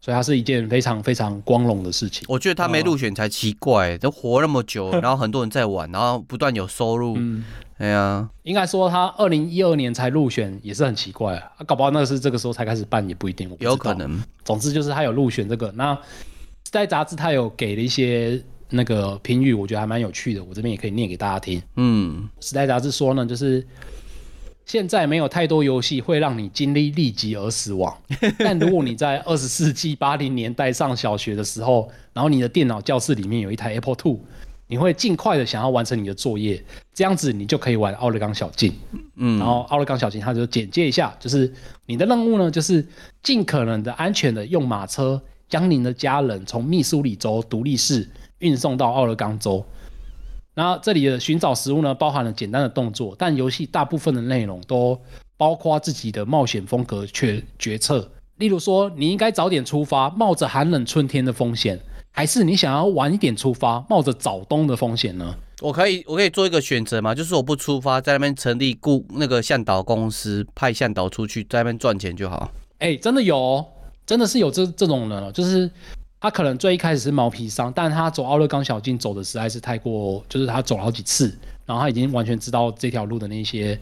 所以它是一件非常非常光荣的事情。我觉得他没入选才奇怪，都活那么久，然后很多人在玩，然后不断有收入。嗯，哎呀，应该说他二零一二年才入选也是很奇怪啊，搞不好那个是这个时候才开始办也不一定，有可能。总之就是他有入选这个，那在杂志他有给了一些。那个评语我觉得还蛮有趣的，我这边也可以念给大家听。嗯，时代杂志说呢，就是现在没有太多游戏会让你经历痢疾而死亡，但如果你在二十世纪八零年代上小学的时候，然后你的电脑教室里面有一台 Apple Two，你会尽快的想要完成你的作业，这样子你就可以玩奥勒冈小径。嗯，然后奥勒冈小径它就简介一下，就是你的任务呢，就是尽可能的安全的用马车将您的家人从密苏里州独立市。运送到奥勒冈州，那这里的寻找食物呢，包含了简单的动作，但游戏大部分的内容都包括自己的冒险风格决决策。例如说，你应该早点出发，冒着寒冷春天的风险，还是你想要晚一点出发，冒着早冬的风险呢？我可以，我可以做一个选择吗？就是我不出发，在那边成立雇那个向导公司，派向导出去，在那边赚钱就好。哎、欸，真的有、哦，真的是有这这种人，就是。他可能最一开始是毛皮商，但他走奥勒冈小径走的实在是太过，就是他走了好几次，然后他已经完全知道这条路的那些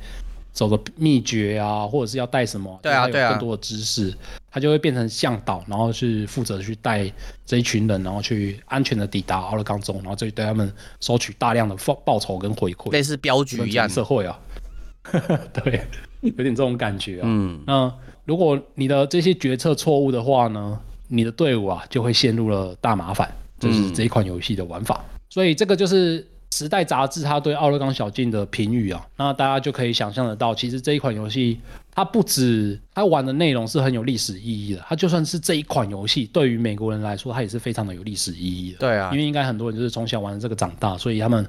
走的秘诀啊，或者是要带什么，对啊，对啊，更多的知识，他就会变成向导，然后去负责去带这一群人，然后去安全的抵达奥勒冈州，然后再对他们收取大量的报报酬跟回馈，类似镖局一样社会啊，对，有点这种感觉啊。嗯，那如果你的这些决策错误的话呢？你的队伍啊，就会陷入了大麻烦，这、就是这一款游戏的玩法。嗯。所以这个就是《时代》杂志它对奥勒冈小径的评语啊。那大家就可以想象得到，其实这一款游戏它不止它玩的内容是很有历史意义的，它就算是这一款游戏对于美国人来说，它也是非常的有历史意义的。对啊，因为应该很多人就是从小玩这个长大，所以他们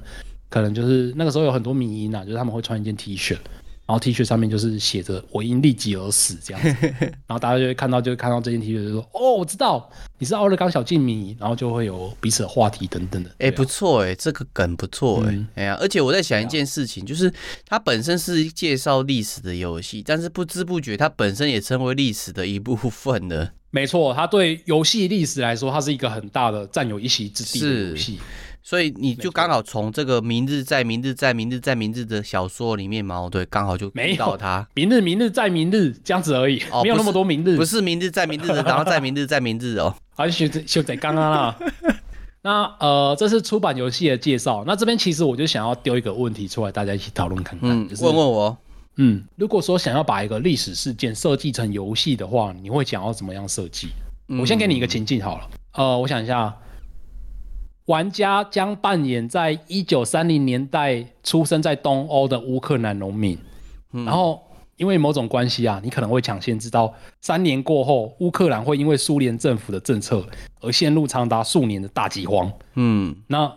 可能就是那个时候有很多迷因啊，就是他们会穿一件 T 恤。然后 T 恤上面就是写着“我因痢疾而死”这样子，然后大家就会看到，就会看到这件 T 恤，就说：“哦，我知道你是奥勒冈小径迷。”然后就会有彼此的话题等等的。哎、欸，不错哎，这个梗不错哎。哎、嗯、呀，而且我在想一件事情，就是它本身是介绍历史的游戏，但是不知不觉它本身也成为历史的一部分了。没错，它对游戏历史来说，它是一个很大的占有一席之地的游戏。所以你就刚好从这个明日在明日在明日在明日的小说里面嘛，对，刚好就遇到他。明日明日在明日这样子而已，哦、没有那么多明日，不是明日在明日的，然后在明日在明日哦。好，就就就在刚刚啦。那呃，这是出版游戏的介绍。那这边其实我就想要丢一个问题出来，大家一起讨论看看。嗯，就是、问问我。嗯，如果说想要把一个历史事件设计成游戏的话，你会想要怎么样设计、嗯？我先给你一个情境好了。呃，我想一下。玩家将扮演在一九三零年代出生在东欧的乌克兰农民，然后因为某种关系啊，你可能会抢先知道三年过后乌克兰会因为苏联政府的政策而陷入长达数年的大饥荒。嗯，那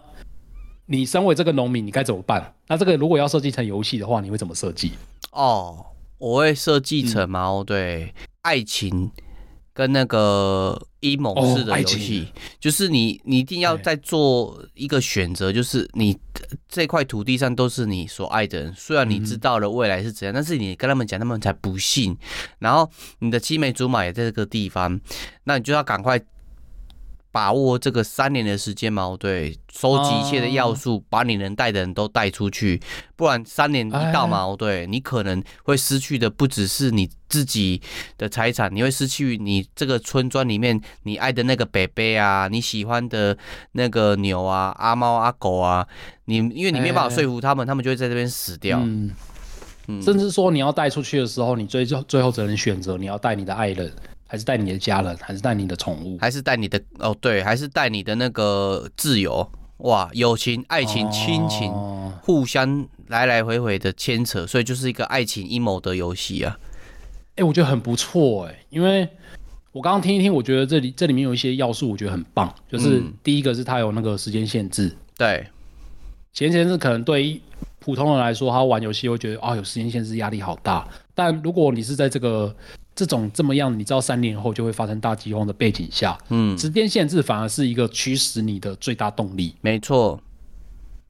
你身为这个农民，你该怎么办？那这个如果要设计成游戏的话，你会怎么设计？哦，我会设计成猫、嗯、对爱情。跟那个阴谋式的游戏，就是你你一定要在做一个选择，就是你这块土地上都是你所爱的人，虽然你知道了未来是怎样，但是你跟他们讲，他们才不信。然后你的青梅竹马也在这个地方，那你就要赶快。把握这个三年的时间嘛，对，收集一切的要素，把你能带的人都带出去，不然三年一到嘛，对，你可能会失去的不只是你自己的财产，你会失去你这个村庄里面你爱的那个北北啊，你喜欢的那个牛啊、阿猫阿狗啊，你因为你没办法说服他们，他们就会在这边死掉。嗯，甚至说你要带出去的时候，你最最最后只能选择你要带你的爱人。还是带你的家人，还是带你的宠物，还是带你的哦，对，还是带你的那个自由，哇，友情、爱情、亲情，哦、互相来来回回的牵扯，所以就是一个爱情阴谋的游戏啊。哎、欸，我觉得很不错哎、欸，因为我刚刚听一听，我觉得这里这里面有一些要素，我觉得很棒。就是第一个是它有那个时间限制，对、嗯，时间限制可能对于普通人来说，他玩游戏会觉得啊、哦，有时间限制压力好大。但如果你是在这个这种这么样，你知道三年后就会发生大饥荒的背景下，嗯，时间限制反而是一个驱使你的最大动力。没错。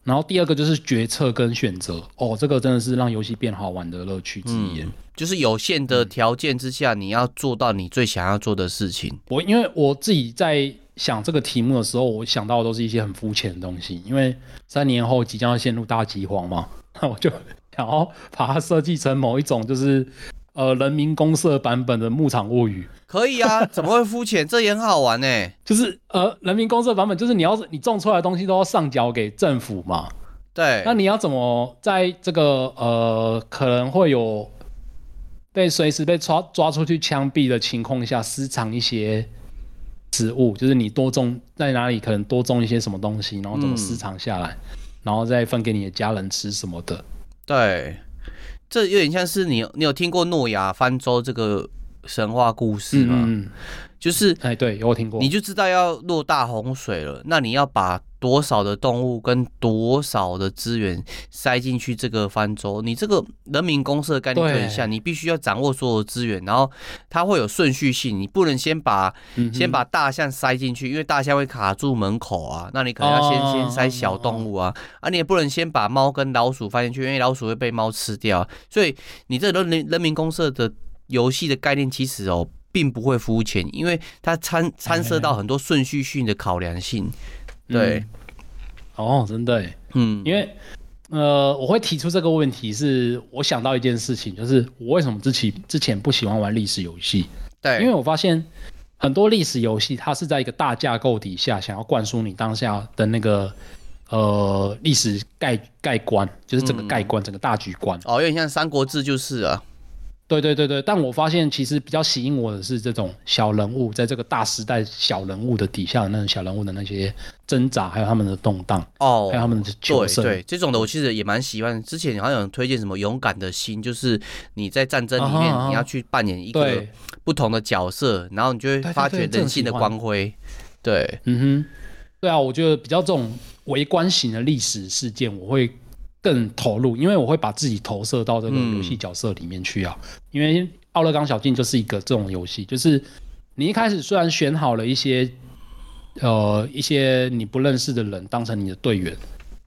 然后第二个就是决策跟选择，哦，这个真的是让游戏变好玩的乐趣之一、嗯。就是有限的条件之下，你要做到你最想要做的事情。我因为我自己在想这个题目的时候，我想到的都是一些很肤浅的东西。因为三年后即将要陷入大饥荒嘛，那我就想要把它设计成某一种就是。呃，人民公社版本的牧场物语可以啊？怎么会肤浅？这也很好玩呢、欸。就是呃，人民公社版本就是你要是你种出来的东西都要上交给政府嘛。对。那你要怎么在这个呃可能会有被随时被抓抓出去枪毙的情况下，私藏一些食物？就是你多种在哪里可能多种一些什么东西，然后怎么私藏下来，嗯、然后再分给你的家人吃什么的？对。这有点像是你，你有听过诺亚方舟这个神话故事吗？就是，哎，对，有听过。你就知道要落大洪水了，那你要把多少的动物跟多少的资源塞进去这个方舟？你这个人民公社的概念就很像，你必须要掌握所有的资源，然后它会有顺序性，你不能先把、嗯、先把大象塞进去，因为大象会卡住门口啊，那你可能要先、哦、先塞小动物啊，啊，你也不能先把猫跟老鼠放进去，因为老鼠会被猫吃掉，所以你这人人民公社的游戏的概念其实哦，并不会肤浅，因为它参参涉到很多顺序性的考量性。对、嗯，哦，真的，嗯，因为，呃，我会提出这个问题，是我想到一件事情，就是我为什么之前之前不喜欢玩历史游戏？对，因为我发现很多历史游戏，它是在一个大架构底下，想要灌输你当下的那个呃历史概概观，就是整个概观、嗯，整个大局观。哦，有点像《三国志》就是啊。对对对对，但我发现其实比较吸引我的是这种小人物，在这个大时代小人物的底下那种小人物的那些挣扎，还有他们的动荡哦，还有他们的求生。对，对，这种的我其实也蛮喜欢。之前好像有人推荐什么勇敢的心，就是你在战争里面你要去扮演一个不同的角色，啊、然后你就会发掘人性的光辉。对，嗯哼，对啊，我觉得比较这种围观型的历史事件，我会。更投入，因为我会把自己投射到这个游戏角色里面去啊。嗯、因为《奥勒冈小径》就是一个这种游戏，就是你一开始虽然选好了一些呃一些你不认识的人当成你的队员，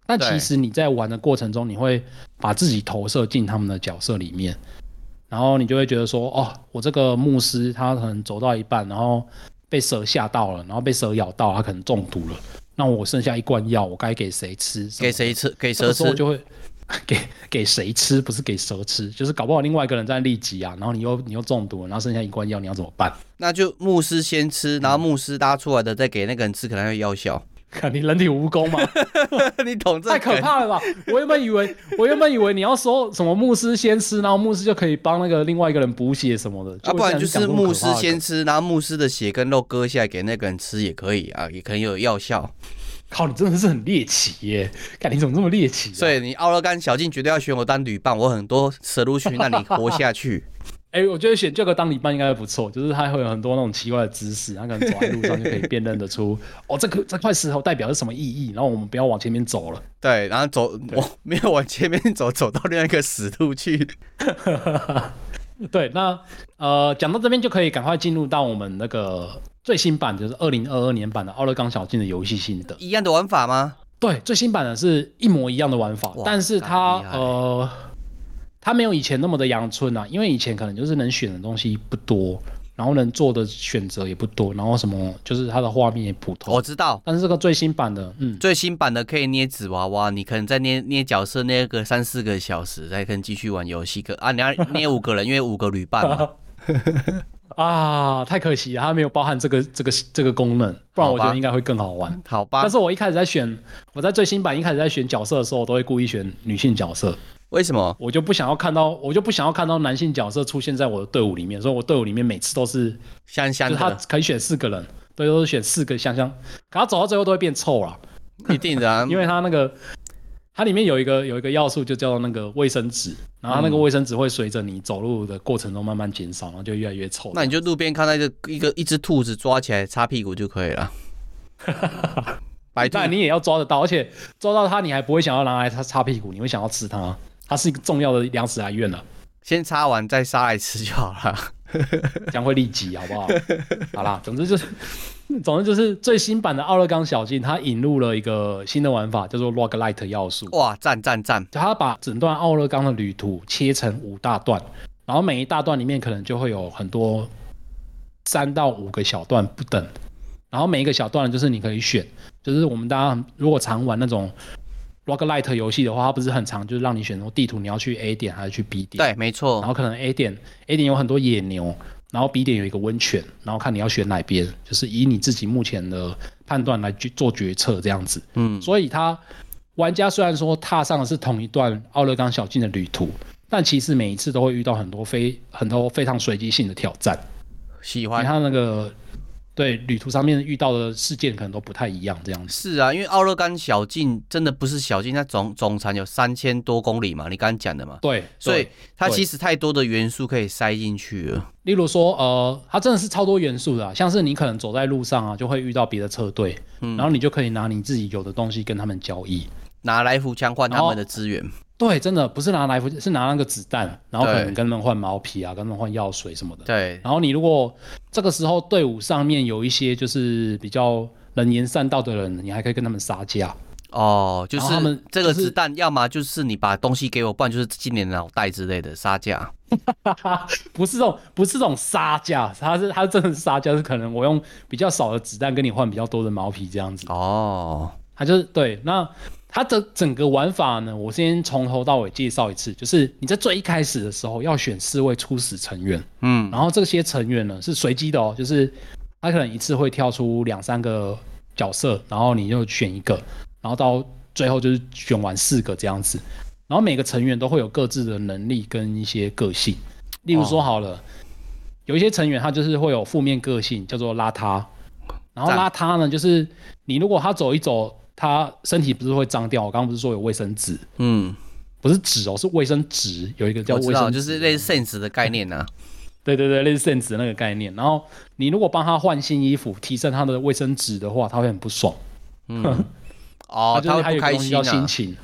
但其实你在玩的过程中，你会把自己投射进他们的角色里面，然后你就会觉得说，哦，我这个牧师他可能走到一半，然后被蛇吓到了，然后被蛇咬到，他可能中毒了。那我剩下一罐药，我该给谁吃？给谁吃？给蛇吃？就会 给给谁吃？不是给蛇吃，就是搞不好另外一个人在痢疾啊，然后你又你又中毒，然后剩下一罐药，你要怎么办？那就牧师先吃，然后牧师搭出来的再给那个人吃，可能会药效。看你人体蜈蚣嘛？你懂这太可怕了吧？我原本以为我原本以为你要说什么牧师先吃，然后牧师就可以帮那个另外一个人补血什么的。啊，不然就是牧师先吃，然后牧师的血跟肉割下来给那个人吃也可以啊，也可以有药效。靠，你真的是很猎奇耶！看你怎么这么猎奇？所以你奥勒冈小径绝对要选我当旅伴，我很多蛇路去让你活下去。哎、欸，我觉得选这个当礼拜应该不错，就是他会有很多那种奇怪的知识，他可能走在路上就可以辨认得出，哦，这个这块石头代表是什么意义，然后我们不要往前面走了。对，然后走，我没有往前面走，走到另外一个死路去。对，那呃，讲到这边就可以赶快进入到我们那个最新版，就是二零二二年版的奥勒冈小径的游戏心得。一样的玩法吗？对，最新版的是一模一样的玩法，但是它呃。它没有以前那么的阳春啊，因为以前可能就是能选的东西不多，然后能做的选择也不多，然后什么就是它的画面也普通。我知道，但是这个最新版的，嗯，最新版的可以捏纸娃娃，你可能再捏捏角色捏个三四个小时，再可以继续玩游戏。可啊，你要 捏五个人，因为五个旅伴嘛。啊，太可惜了，它没有包含这个这个这个功能，不然我觉得应该会更好玩。好吧。但是我一开始在选，我在最新版一开始在选角色的时候，我都会故意选女性角色。为什么？我就不想要看到，我就不想要看到男性角色出现在我的队伍里面，所以我队伍里面每次都是香香的。他可以选四个人，对，都是选四个香香，可他走到最后都会变臭了。一定的啊，因为他那个它里面有一个有一个要素，就叫做那个卫生纸，然后那个卫生纸会随着你走路的过程中慢慢减少，然后就越来越臭。那你就路边看到一个一个一只兔子抓起来擦屁股就可以了。白兔，但你也要抓得到，而且抓到它，你还不会想要拿来擦擦屁股，你会想要吃它，它是一个重要的粮食来源了。先插完再杀来吃就好了，这样会利己，好不好？好啦，总之就是。总之就是最新版的奥勒冈小径，它引入了一个新的玩法，叫做 Roguelite 要素。哇，赞赞赞！它把整段奥勒冈的旅途切成五大段，然后每一大段里面可能就会有很多三到五个小段不等，然后每一个小段就是你可以选，就是我们大家如果常玩那种 Roguelite 游戏的话，它不是很长，就是让你选择地图你要去 A 点还是去 B 点？对，没错。然后可能 A 点 A 点有很多野牛。然后 B 点有一个温泉，然后看你要选哪边，就是以你自己目前的判断来去做决策这样子。嗯，所以它玩家虽然说踏上的是同一段奥勒冈小径的旅途，但其实每一次都会遇到很多非很多非常随机性的挑战。喜欢他那个。对，旅途上面遇到的事件可能都不太一样，这样子。是啊，因为奥勒冈小径真的不是小径，它总总长有三千多公里嘛，你刚刚讲的嘛。对，所以它其实太多的元素可以塞进去了。例如说，呃，它真的是超多元素的啊，像是你可能走在路上啊，就会遇到别的车队，嗯，然后你就可以拿你自己有的东西跟他们交易，拿来福枪换他们的资源。对，真的不是拿来福，是拿那个子弹，然后可能跟他们换毛皮啊，跟他们换药水什么的。对。然后你如果这个时候队伍上面有一些就是比较能言善道的人，你还可以跟他们杀价。哦，就是他们这个子弹，要么就是你把东西给我，不然就是今年的脑袋之类的杀价。不是这种，不是这种杀价，他是他真的是杀价，是可能我用比较少的子弹跟你换比较多的毛皮这样子。哦，他就是对那。它的整个玩法呢，我先从头到尾介绍一次，就是你在最一开始的时候要选四位初始成员，嗯，然后这些成员呢是随机的哦，就是他可能一次会跳出两三个角色，然后你就选一个，然后到最后就是选完四个这样子，然后每个成员都会有各自的能力跟一些个性，例如说好了，哦、有一些成员他就是会有负面个性，叫做邋遢，然后邋遢呢就是你如果他走一走。他身体不是会脏掉？我刚刚不是说有卫生纸？嗯，不是纸哦，是卫生纸。有一个叫卫生纸，就是类似 sense 的概念呐、啊。对对对，类似 sense 的那个概念。然后你如果帮他换新衣服，提升他的卫生纸的话，他会很不爽。嗯，哦，他会不开心叫心情。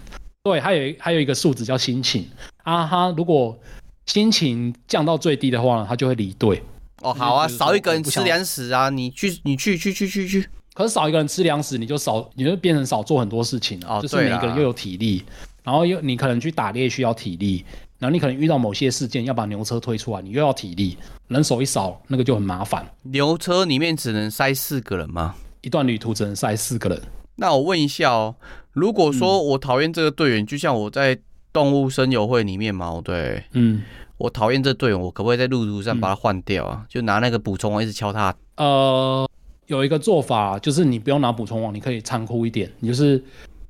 对，还有还有一个数值叫心情啊。他如果心情降到最低的话呢，他就会离队。哦，好啊，少一个人吃粮食啊，你去，你去，去，去，去，去。可是少一个人吃粮食，你就少，你就变成少做很多事情了。哦，就是每一个人又有体力，然后又你可能去打猎需要体力，然后你可能遇到某些事件要把牛车推出来，你又要体力，人手一少，那个就很麻烦。牛车里面只能塞四个人吗？一段旅途只能塞四个人。那我问一下哦，如果说我讨厌这个队员，嗯，就像我在动物声友会里面嘛，对，嗯，我讨厌这队员，我可不可以在路途上把他换掉啊，嗯？就拿那个补充网一直敲他？呃。有一个做法，就是你不用拿补充网，你可以残酷一点，你就是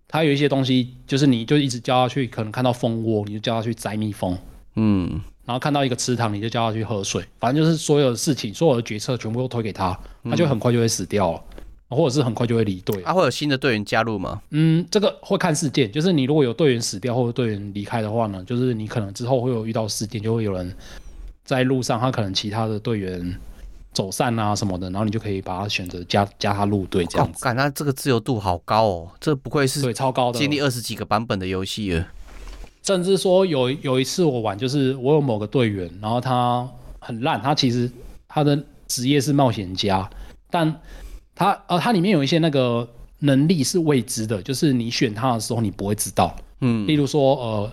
它有一些东西，就是你就一直叫它去，可能看到蜂窝，你就叫它去摘蜜蜂，嗯，然后看到一个池塘，你就叫它去喝水，反正就是所有的事情，所有的决策全部都推给他，他就很快就会死掉了，嗯、或者是很快就会离队。他、啊、会有新的队员加入吗？嗯，这个会看事件，就是你如果有队员死掉或者队员离开的话呢，就是你可能之后会有遇到事件，就会有人在路上，他可能其他的队员。走散啊什么的，然后你就可以把它选择加加他入队这样子。感、哦、他这个自由度好高哦，这不愧是对超高的，经历二十几个版本的游戏了。甚至说有有一次我玩，就是我有某个队员，然后他很烂，他其实他的职业是冒险家，但他呃他里面有一些那个能力是未知的，就是你选他的时候你不会知道。嗯，例如说呃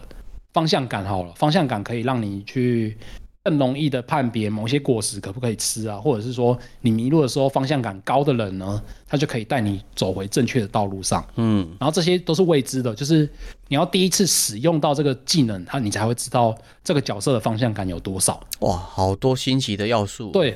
方向感好了，方向感可以让你去。更容易的判别某些果实可不可以吃啊，或者是说你迷路的时候，方向感高的人呢，他就可以带你走回正确的道路上。嗯，然后这些都是未知的，就是你要第一次使用到这个技能，他你才会知道这个角色的方向感有多少。哇，好多新奇的要素。对，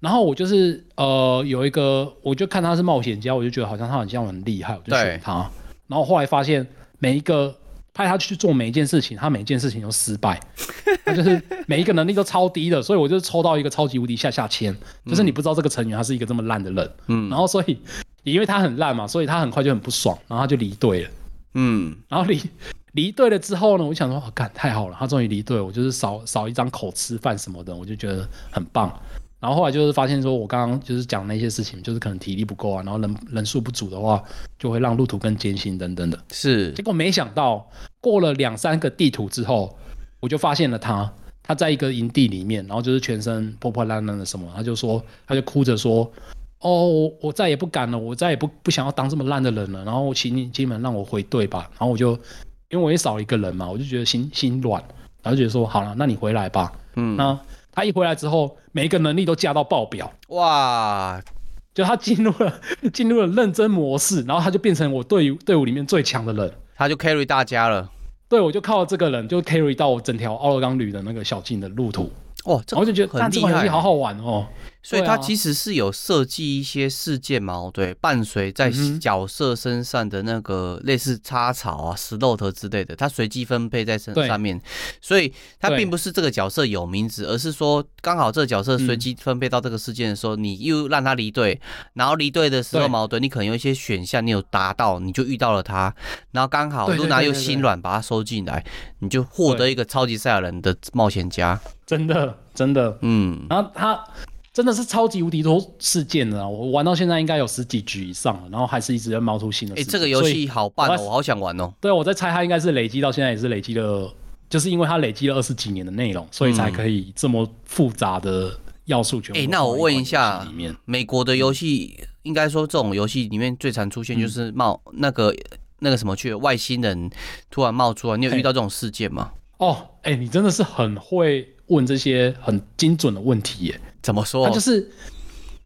然后我就是呃有一个，我就看他是冒险家，我就觉得好像他好像很厉害，我就选他。然后后来发现每一个。派他去做每一件事情，他每一件事情都失败，他就是每一个能力都超低的，所以我就抽到一个超级无敌下下签，就是你不知道这个成员他是一个这么烂的人，嗯，然后所以 因为他很烂嘛，所以他很快就很不爽，然后他就离队了。嗯，然后离离队了之后呢，我想说，哦，干太好了，他终于离队，我就是少少一张口吃饭什么的，我就觉得很棒。然后后来就是发现说，我刚刚就是讲那些事情，就是可能体力不够啊，然后人人数不足的话，就会让路途更艰辛等等的。是，结果没想到过了两三个地图之后，我就发现了他，他在一个营地里面，然后就是全身破破烂烂的什么，他就说，他就哭着说。哦，我我再也不敢了，我再也不不想要当这么烂的人了。然后请你基本让我回队吧。然后我就因为我也少一个人嘛，我就觉得心心软，然后觉得说好了，那你回来吧。嗯，那他一回来之后，每一个能力都加到爆表。哇，就他进入了 进入了认真模式，然后他就变成我队伍队伍里面最强的人，他就 carry 大家了。对，我就靠这个人就 carry 到我整条奥勒冈旅的那个小径的路途。哦，这我就觉得很厉害，好好玩哦。所以它其实是有设计一些事件嘛，对，伴随在角色身上的那个类似插草啊、石头头之类的，它随机分配在身上面。所以它并不是这个角色有名字，而是说刚好这个角色随机分配到这个事件的时候，你又让他离队，然后离队的时候矛盾，你可能有一些选项你有达到，你就遇到了他，然后刚好露娜又心软把他收进来，你就获得一个超级赛亚人的冒险家。真的，真的，嗯，然后他。真的是超级无敌多事件的啊！我玩到现在应该有十几局以上了，然后还是一直在冒出新的。哎、欸，这个游戏好棒哦，我好想玩哦。对，我在猜它应该是累积到现在也是累积了，就是因为它累积了二十几年的内容，所以才可以这么复杂的要素全部。哎、欸，那我问一下，里面美国的游戏应该说这种游戏里面最常出现就是冒、嗯、那个那个什么去外星人突然冒出来，你有遇到这种事件吗？哦，哎、欸，你真的是很会问这些很精准的问题耶。怎么说？他就是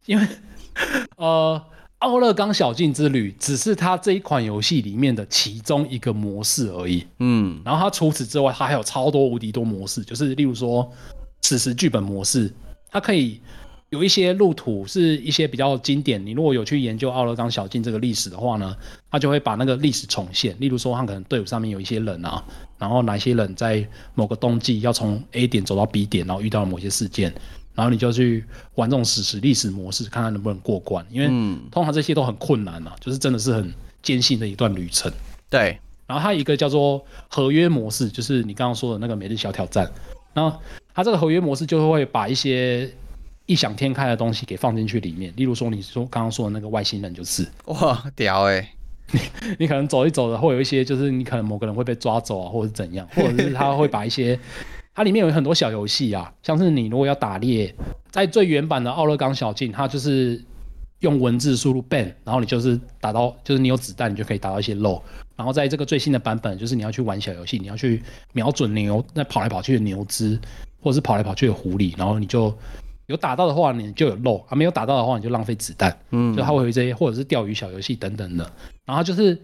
因为 呃，奥勒冈小径之旅只是他这一款游戏里面的其中一个模式而已。嗯，然后他除此之外，他还有超多无敌多模式，就是例如说史实剧本模式，它可以有一些路途是一些比较经典。你如果有去研究奥勒冈小径这个历史的话呢，他就会把那个历史重现。例如说，他可能队伍上面有一些人啊，然后哪些人在某个冬季要从 A 点走到 B 点，然后遇到了某些事件。然后你就去玩这种史实历史模式，看看能不能过关。因为通常这些都很困难啊，就是真的是很艰辛的一段旅程。对。然后它有一个叫做合约模式，就是你刚刚说的那个每日小挑战。然后它这个合约模式就会把一些异想天开的东西给放进去里面。例如说，你说刚刚说的那个外星人，就是 哇屌哎、欸！你你可能走一走的，会有一些就是你可能某个人会被抓走啊，或者是怎样，或者是他会把一些。它里面有很多小游戏啊，像是你如果要打猎，在最原版的奥勒冈小径，它就是用文字输入 ban，然后你就是打到，就是你有子弹，你就可以打到一些肉。然后在这个最新的版本，就是你要去玩小游戏，你要去瞄准牛那跑来跑去的牛只，或者是跑来跑去的狐狸，然后你就有打到的话，你就有漏；啊，没有打到的话，你就浪费子弹。嗯，就它会有这些，或者是钓鱼小游戏等等的。然后就是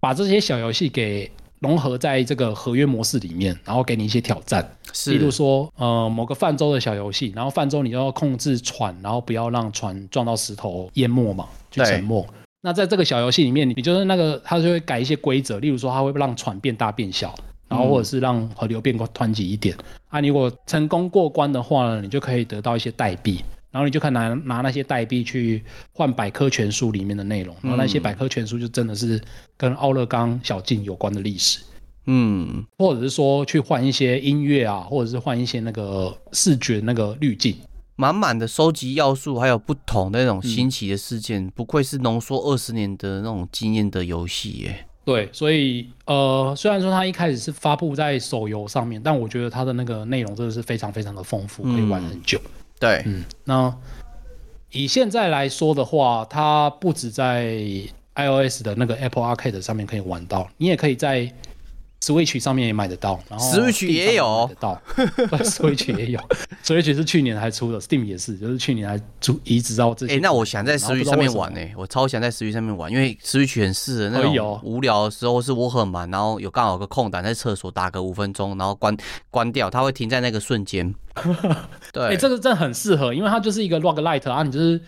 把这些小游戏给。融合在这个合约模式里面，然后给你一些挑战，是，例如说，呃，某个泛舟的小游戏，然后泛舟你要控制船，然后不要让船撞到石头淹没嘛，去沉没。那在这个小游戏里面，你就是那个，它就会改一些规则，例如说，它会让船变大变小，然后或者是让河流变湍急一点。嗯、啊，你如果成功过关的话呢，你就可以得到一些代币。然后你就看拿拿那些代币去换百科全书里面的内容，然后那些百科全书就真的是跟奥勒冈小径有关的历史，嗯，或者是说去换一些音乐啊，或者是换一些那个视觉那个滤镜，满满的收集要素，还有不同的那种新奇的事件，嗯、不愧是浓缩二十年的那种经验的游戏耶。对，所以呃，虽然说它一开始是发布在手游上面，但我觉得它的那个内容真的是非常非常的丰富，可以玩很久。嗯对，嗯，那以现在来说的话，它不止在 iOS 的那个 Apple Arcade 上面可以玩到，你也可以在。Switch 上面也买得到，然后 Switch 也有得到，Switch 也有，Switch 是去年还出的，Steam 也是，就是去年还出移植到这些。哎、欸，那我想在 Switch 上面玩呢、欸，我超想在 Switch 上面玩，因为 Switch 很适合那种无聊的时候，是我很忙，然后有刚好有个空档在厕所打个五分钟，然后关关掉，它会停在那个瞬间。对，哎、欸，这个真的很适合，因为它就是一个 roguelite 啊，你就是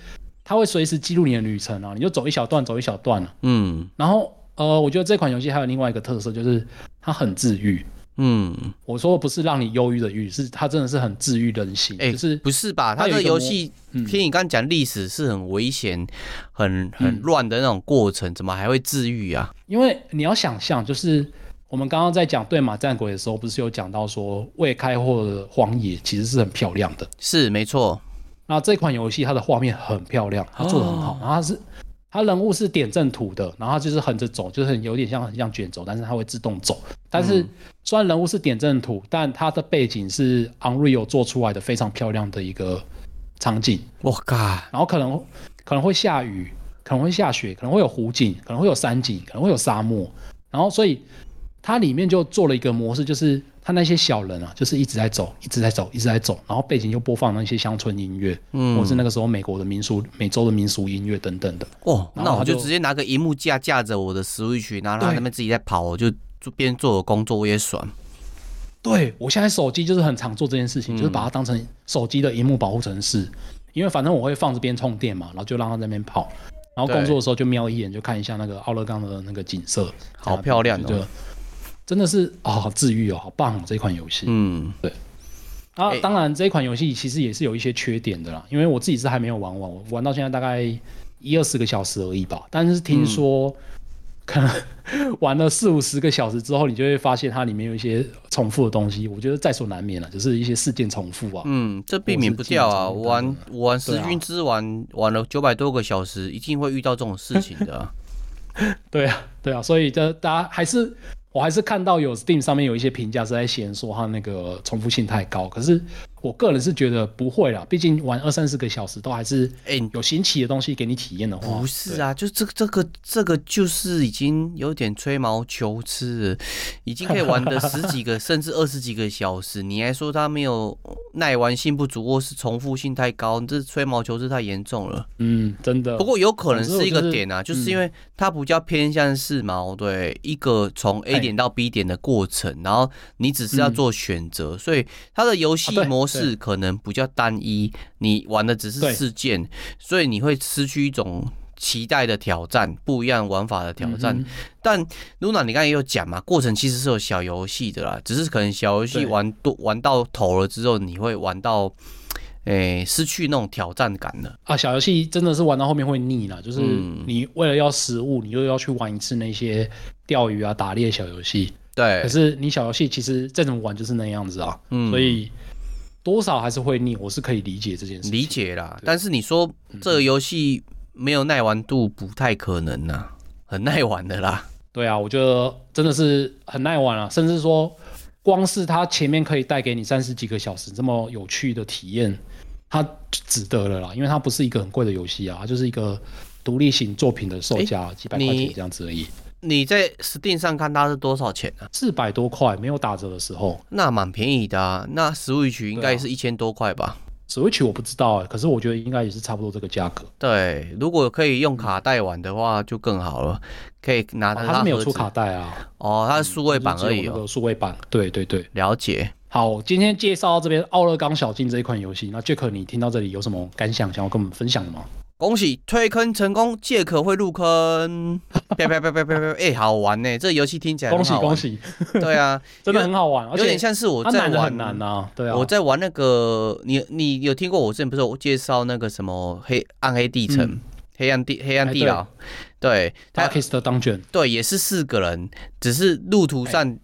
它会随时记录你的旅程啊，你就走一小段，走一小段啊，嗯，然后。呃，我觉得这款游戏还有另外一个特色，就是它很治愈。嗯，我说的不是让你忧郁的郁，是它真的是很治愈人心。哎、欸，就是不是吧？它的游戏，听你刚讲历史是很危险、很很乱的那种过程，嗯、怎么还会治愈啊？因为你要想象，就是我们刚刚在讲对马战鬼的时候，不是有讲到说未开拓的荒野其实是很漂亮的，是没错。那这款游戏它的画面很漂亮，它做的很好，哦、然后它是。它人物是点阵图的，然后它就是横着走，就是有点像很像卷轴，但是它会自动走。但是虽然人物是点阵图，但它的背景是 Unreal 做出来的非常漂亮的一个场景。我靠！然后可能可能会下雨，可能会下雪，可能会有湖景，可能会有山景，可能会有沙漠。然后所以它里面就做了一个模式，就是。他那些小人啊，就是一直在走，一直在走，一直在走，然后背景又播放那些乡村音乐，嗯，或是那个时候美国的民俗、美洲的民俗音乐等等的。哦，那我就直接拿个荧幕架架着我的 Switch，然后他那边自己在跑，我就就边做我工作我也爽。对，我现在手机就是很常做这件事情，嗯、就是把它当成手机的荧幕保护程式，因为反正我会放这边充电嘛，然后就让它在那边跑，然后工作的时候就瞄一眼，就看一下那个奥勒冈的那个景色，好漂亮哦。真的是啊，好治愈哦，好棒哦！这款游戏，嗯，对。啊，当然这款游戏其实也是有一些缺点的啦，因为我自己是还没有玩完，我玩到现在大概一二十个小时而已吧。但是听说，可能玩了四五十个小时之后，你就会发现它里面有一些重复的东西。我觉得在所难免了，就是一些事件重复啊。嗯，这避免不掉啊。玩玩《十军之王》玩了九百多个小时，一定会遇到这种事情的啊。对啊，对啊，所以这大家还是。我还是看到有 Steam 上面有一些评价是在嫌说它那个重复性太高，可是我个人是觉得不会啦，毕竟玩二三十个小时都还是哎有新奇的东西给你体验的话，不是啊，就这个这个这个就是已经有点吹毛求疵了，已经可以玩的十几个 甚至二十几个小时，你还说它没有耐玩性不足或是重复性太高，这吹毛求疵太严重了。嗯，真的。不过有可能是一个点啊，就是因为它比较偏向是毛，对，一个从 A。点到 B 点的过程，然后你只是要做选择，嗯、所以它的游戏模式可能比较单一。你玩的只是事件，所以你会失去一种期待的挑战，不一样玩法的挑战。嗯、但 Luna，你刚才也有讲嘛，过程其实是有小游戏的啦，只是可能小游戏玩多玩到头了之后，你会玩到。诶、欸，失去那种挑战感了啊！小游戏真的是玩到后面会腻了，就是你为了要食物，你又要去玩一次那些钓鱼啊、打猎小游戏。对，可是你小游戏其实再怎么玩就是那样子啊，嗯，所以多少还是会腻，我是可以理解这件事。理解啦，但是你说这个游戏没有耐玩度，不太可能呐、啊，很耐玩的啦。对啊，我觉得真的是很耐玩啊，甚至说光是它前面可以带给你三十几个小时这么有趣的体验。它值得了啦，因为它不是一个很贵的游戏啊，它就是一个独立型作品的售价、欸、几百块钱这样子而已。你在 Steam 上看它是多少钱呢、啊？四百多块，没有打折的时候。那蛮便宜的啊。那 Switch 应该也是一千多块吧、啊、？Switch 我不知道哎、欸，可是我觉得应该也是差不多这个价格。对，如果可以用卡带玩的话就更好了，可以拿它。它是没有出卡带啊。哦，它是数位版而已哦。数位版，对对对，了解。好，今天介绍到这边《奥勒冈小径》这一款游戏。那 Jack，，你听到这里有什么感想，想要跟我们分享的吗？恭喜推坑成功，借壳会入坑，啪啪啪啪啪啪！哎、欸，好玩呢，这个游戏听起来。恭喜恭喜！对啊，真的很好玩，有点像是我在玩很难啊。对啊，我在玩那个，你你有听过我之前不是我介绍那个什么黑暗黑地城、嗯、黑暗地黑暗地牢？对，Darkest Dungeon。对，也是四个人，只是路途上。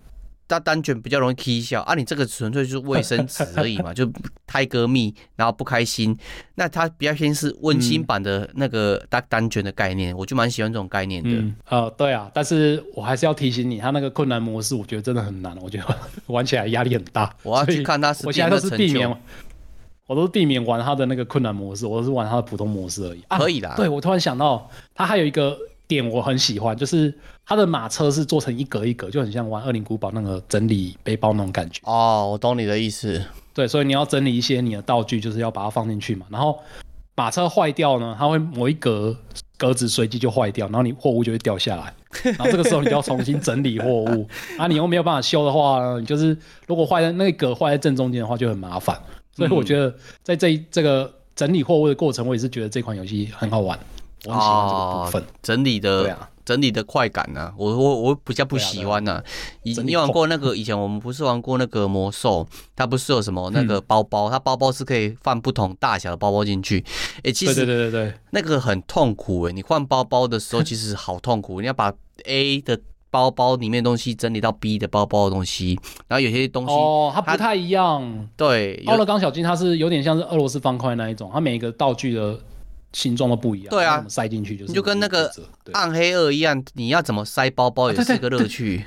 它单卷比较容易 K 笑啊，你这个纯粹就是卫生纸而已嘛，就太割蜜，然后不开心。那它比较偏是温馨版的那个单单卷的概念，嗯、我就蛮喜欢这种概念的。嗯，呃，对啊，但是我还是要提醒你，它那个困难模式，我觉得真的很难，我觉得 玩起来压力很大。我要去看它，我现在都是避免，我都是避免玩它的那个困难模式，我都是玩它的普通模式而已。可以的、啊。对，我突然想到，它还有一个。点我很喜欢，就是它的马车是做成一格一格，就很像玩《二零古堡》那个整理背包那种感觉。哦，我懂你的意思。对，所以你要整理一些你的道具，就是要把它放进去嘛。然后马车坏掉呢，它会某一格格子随机就坏掉，然后你货物就会掉下来。然后这个时候你就要重新整理货物。啊，你又没有办法修的话呢，你就是如果坏在那一格坏在正中间的话就很麻烦。所以我觉得在这这个整理货物的过程，我也是觉得这款游戏很好玩。我很喜欢这个部分，哦、整理的整理的快感呢、啊，我我我比较不喜欢呢、啊。以、啊啊、你玩过那个以前我们不是玩过那个魔兽，它不是有什么那个包包，嗯、它包包是可以放不同大小的包包进去。哎、欸，其实对对对对，那个很痛苦哎、欸，你换包包的时候 其实好痛苦，你要把 A 的。包包里面东西整理到 B 的包包的东西，然后有些东西哦，它不太一样。对，奥勒冈小金它是有点像是俄罗斯方块那一种，它每一个道具的形状都不一样。对啊，塞进去就是就跟那个暗黑二一样，你要怎么塞包包也是个乐趣。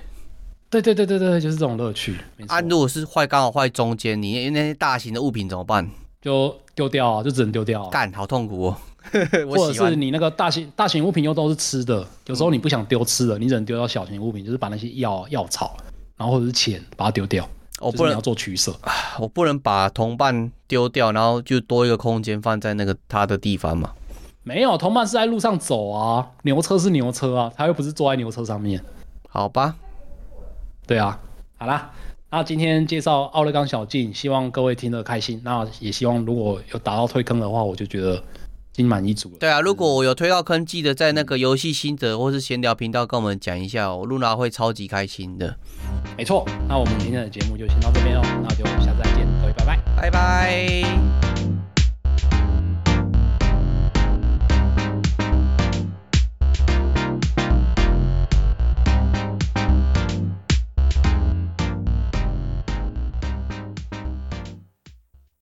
对对对对对，就是这种乐趣。啊，如果是坏刚好坏中间，你那些大型的物品怎么办？就丢掉啊，就只能丢掉啊。干，好痛苦哦。或者是你那个大型大型物品又都是吃的，有时候你不想丢吃的，你只能丢到小型物品，就是把那些药药草，然后或者是钱把它丢掉。我不能要做取舍，我不能把同伴丢掉，然后就多一个空间放在那个他的地方嘛？没有，同伴是在路上走啊，牛车是牛车啊，他又不是坐在牛车上面。好吧，对啊，好啦，那今天介绍奥勒冈小径，希望各位听得开心。那也希望如果有打到退坑的话，我就觉得。心满意足了。对啊，如果我有推到坑，记得在那个游戏心得或是闲聊频道跟我们讲一下，哦露娜会超级开心的。没错，那我们今天的节目就先到这边哦，那就下次再见，各位拜拜，拜拜。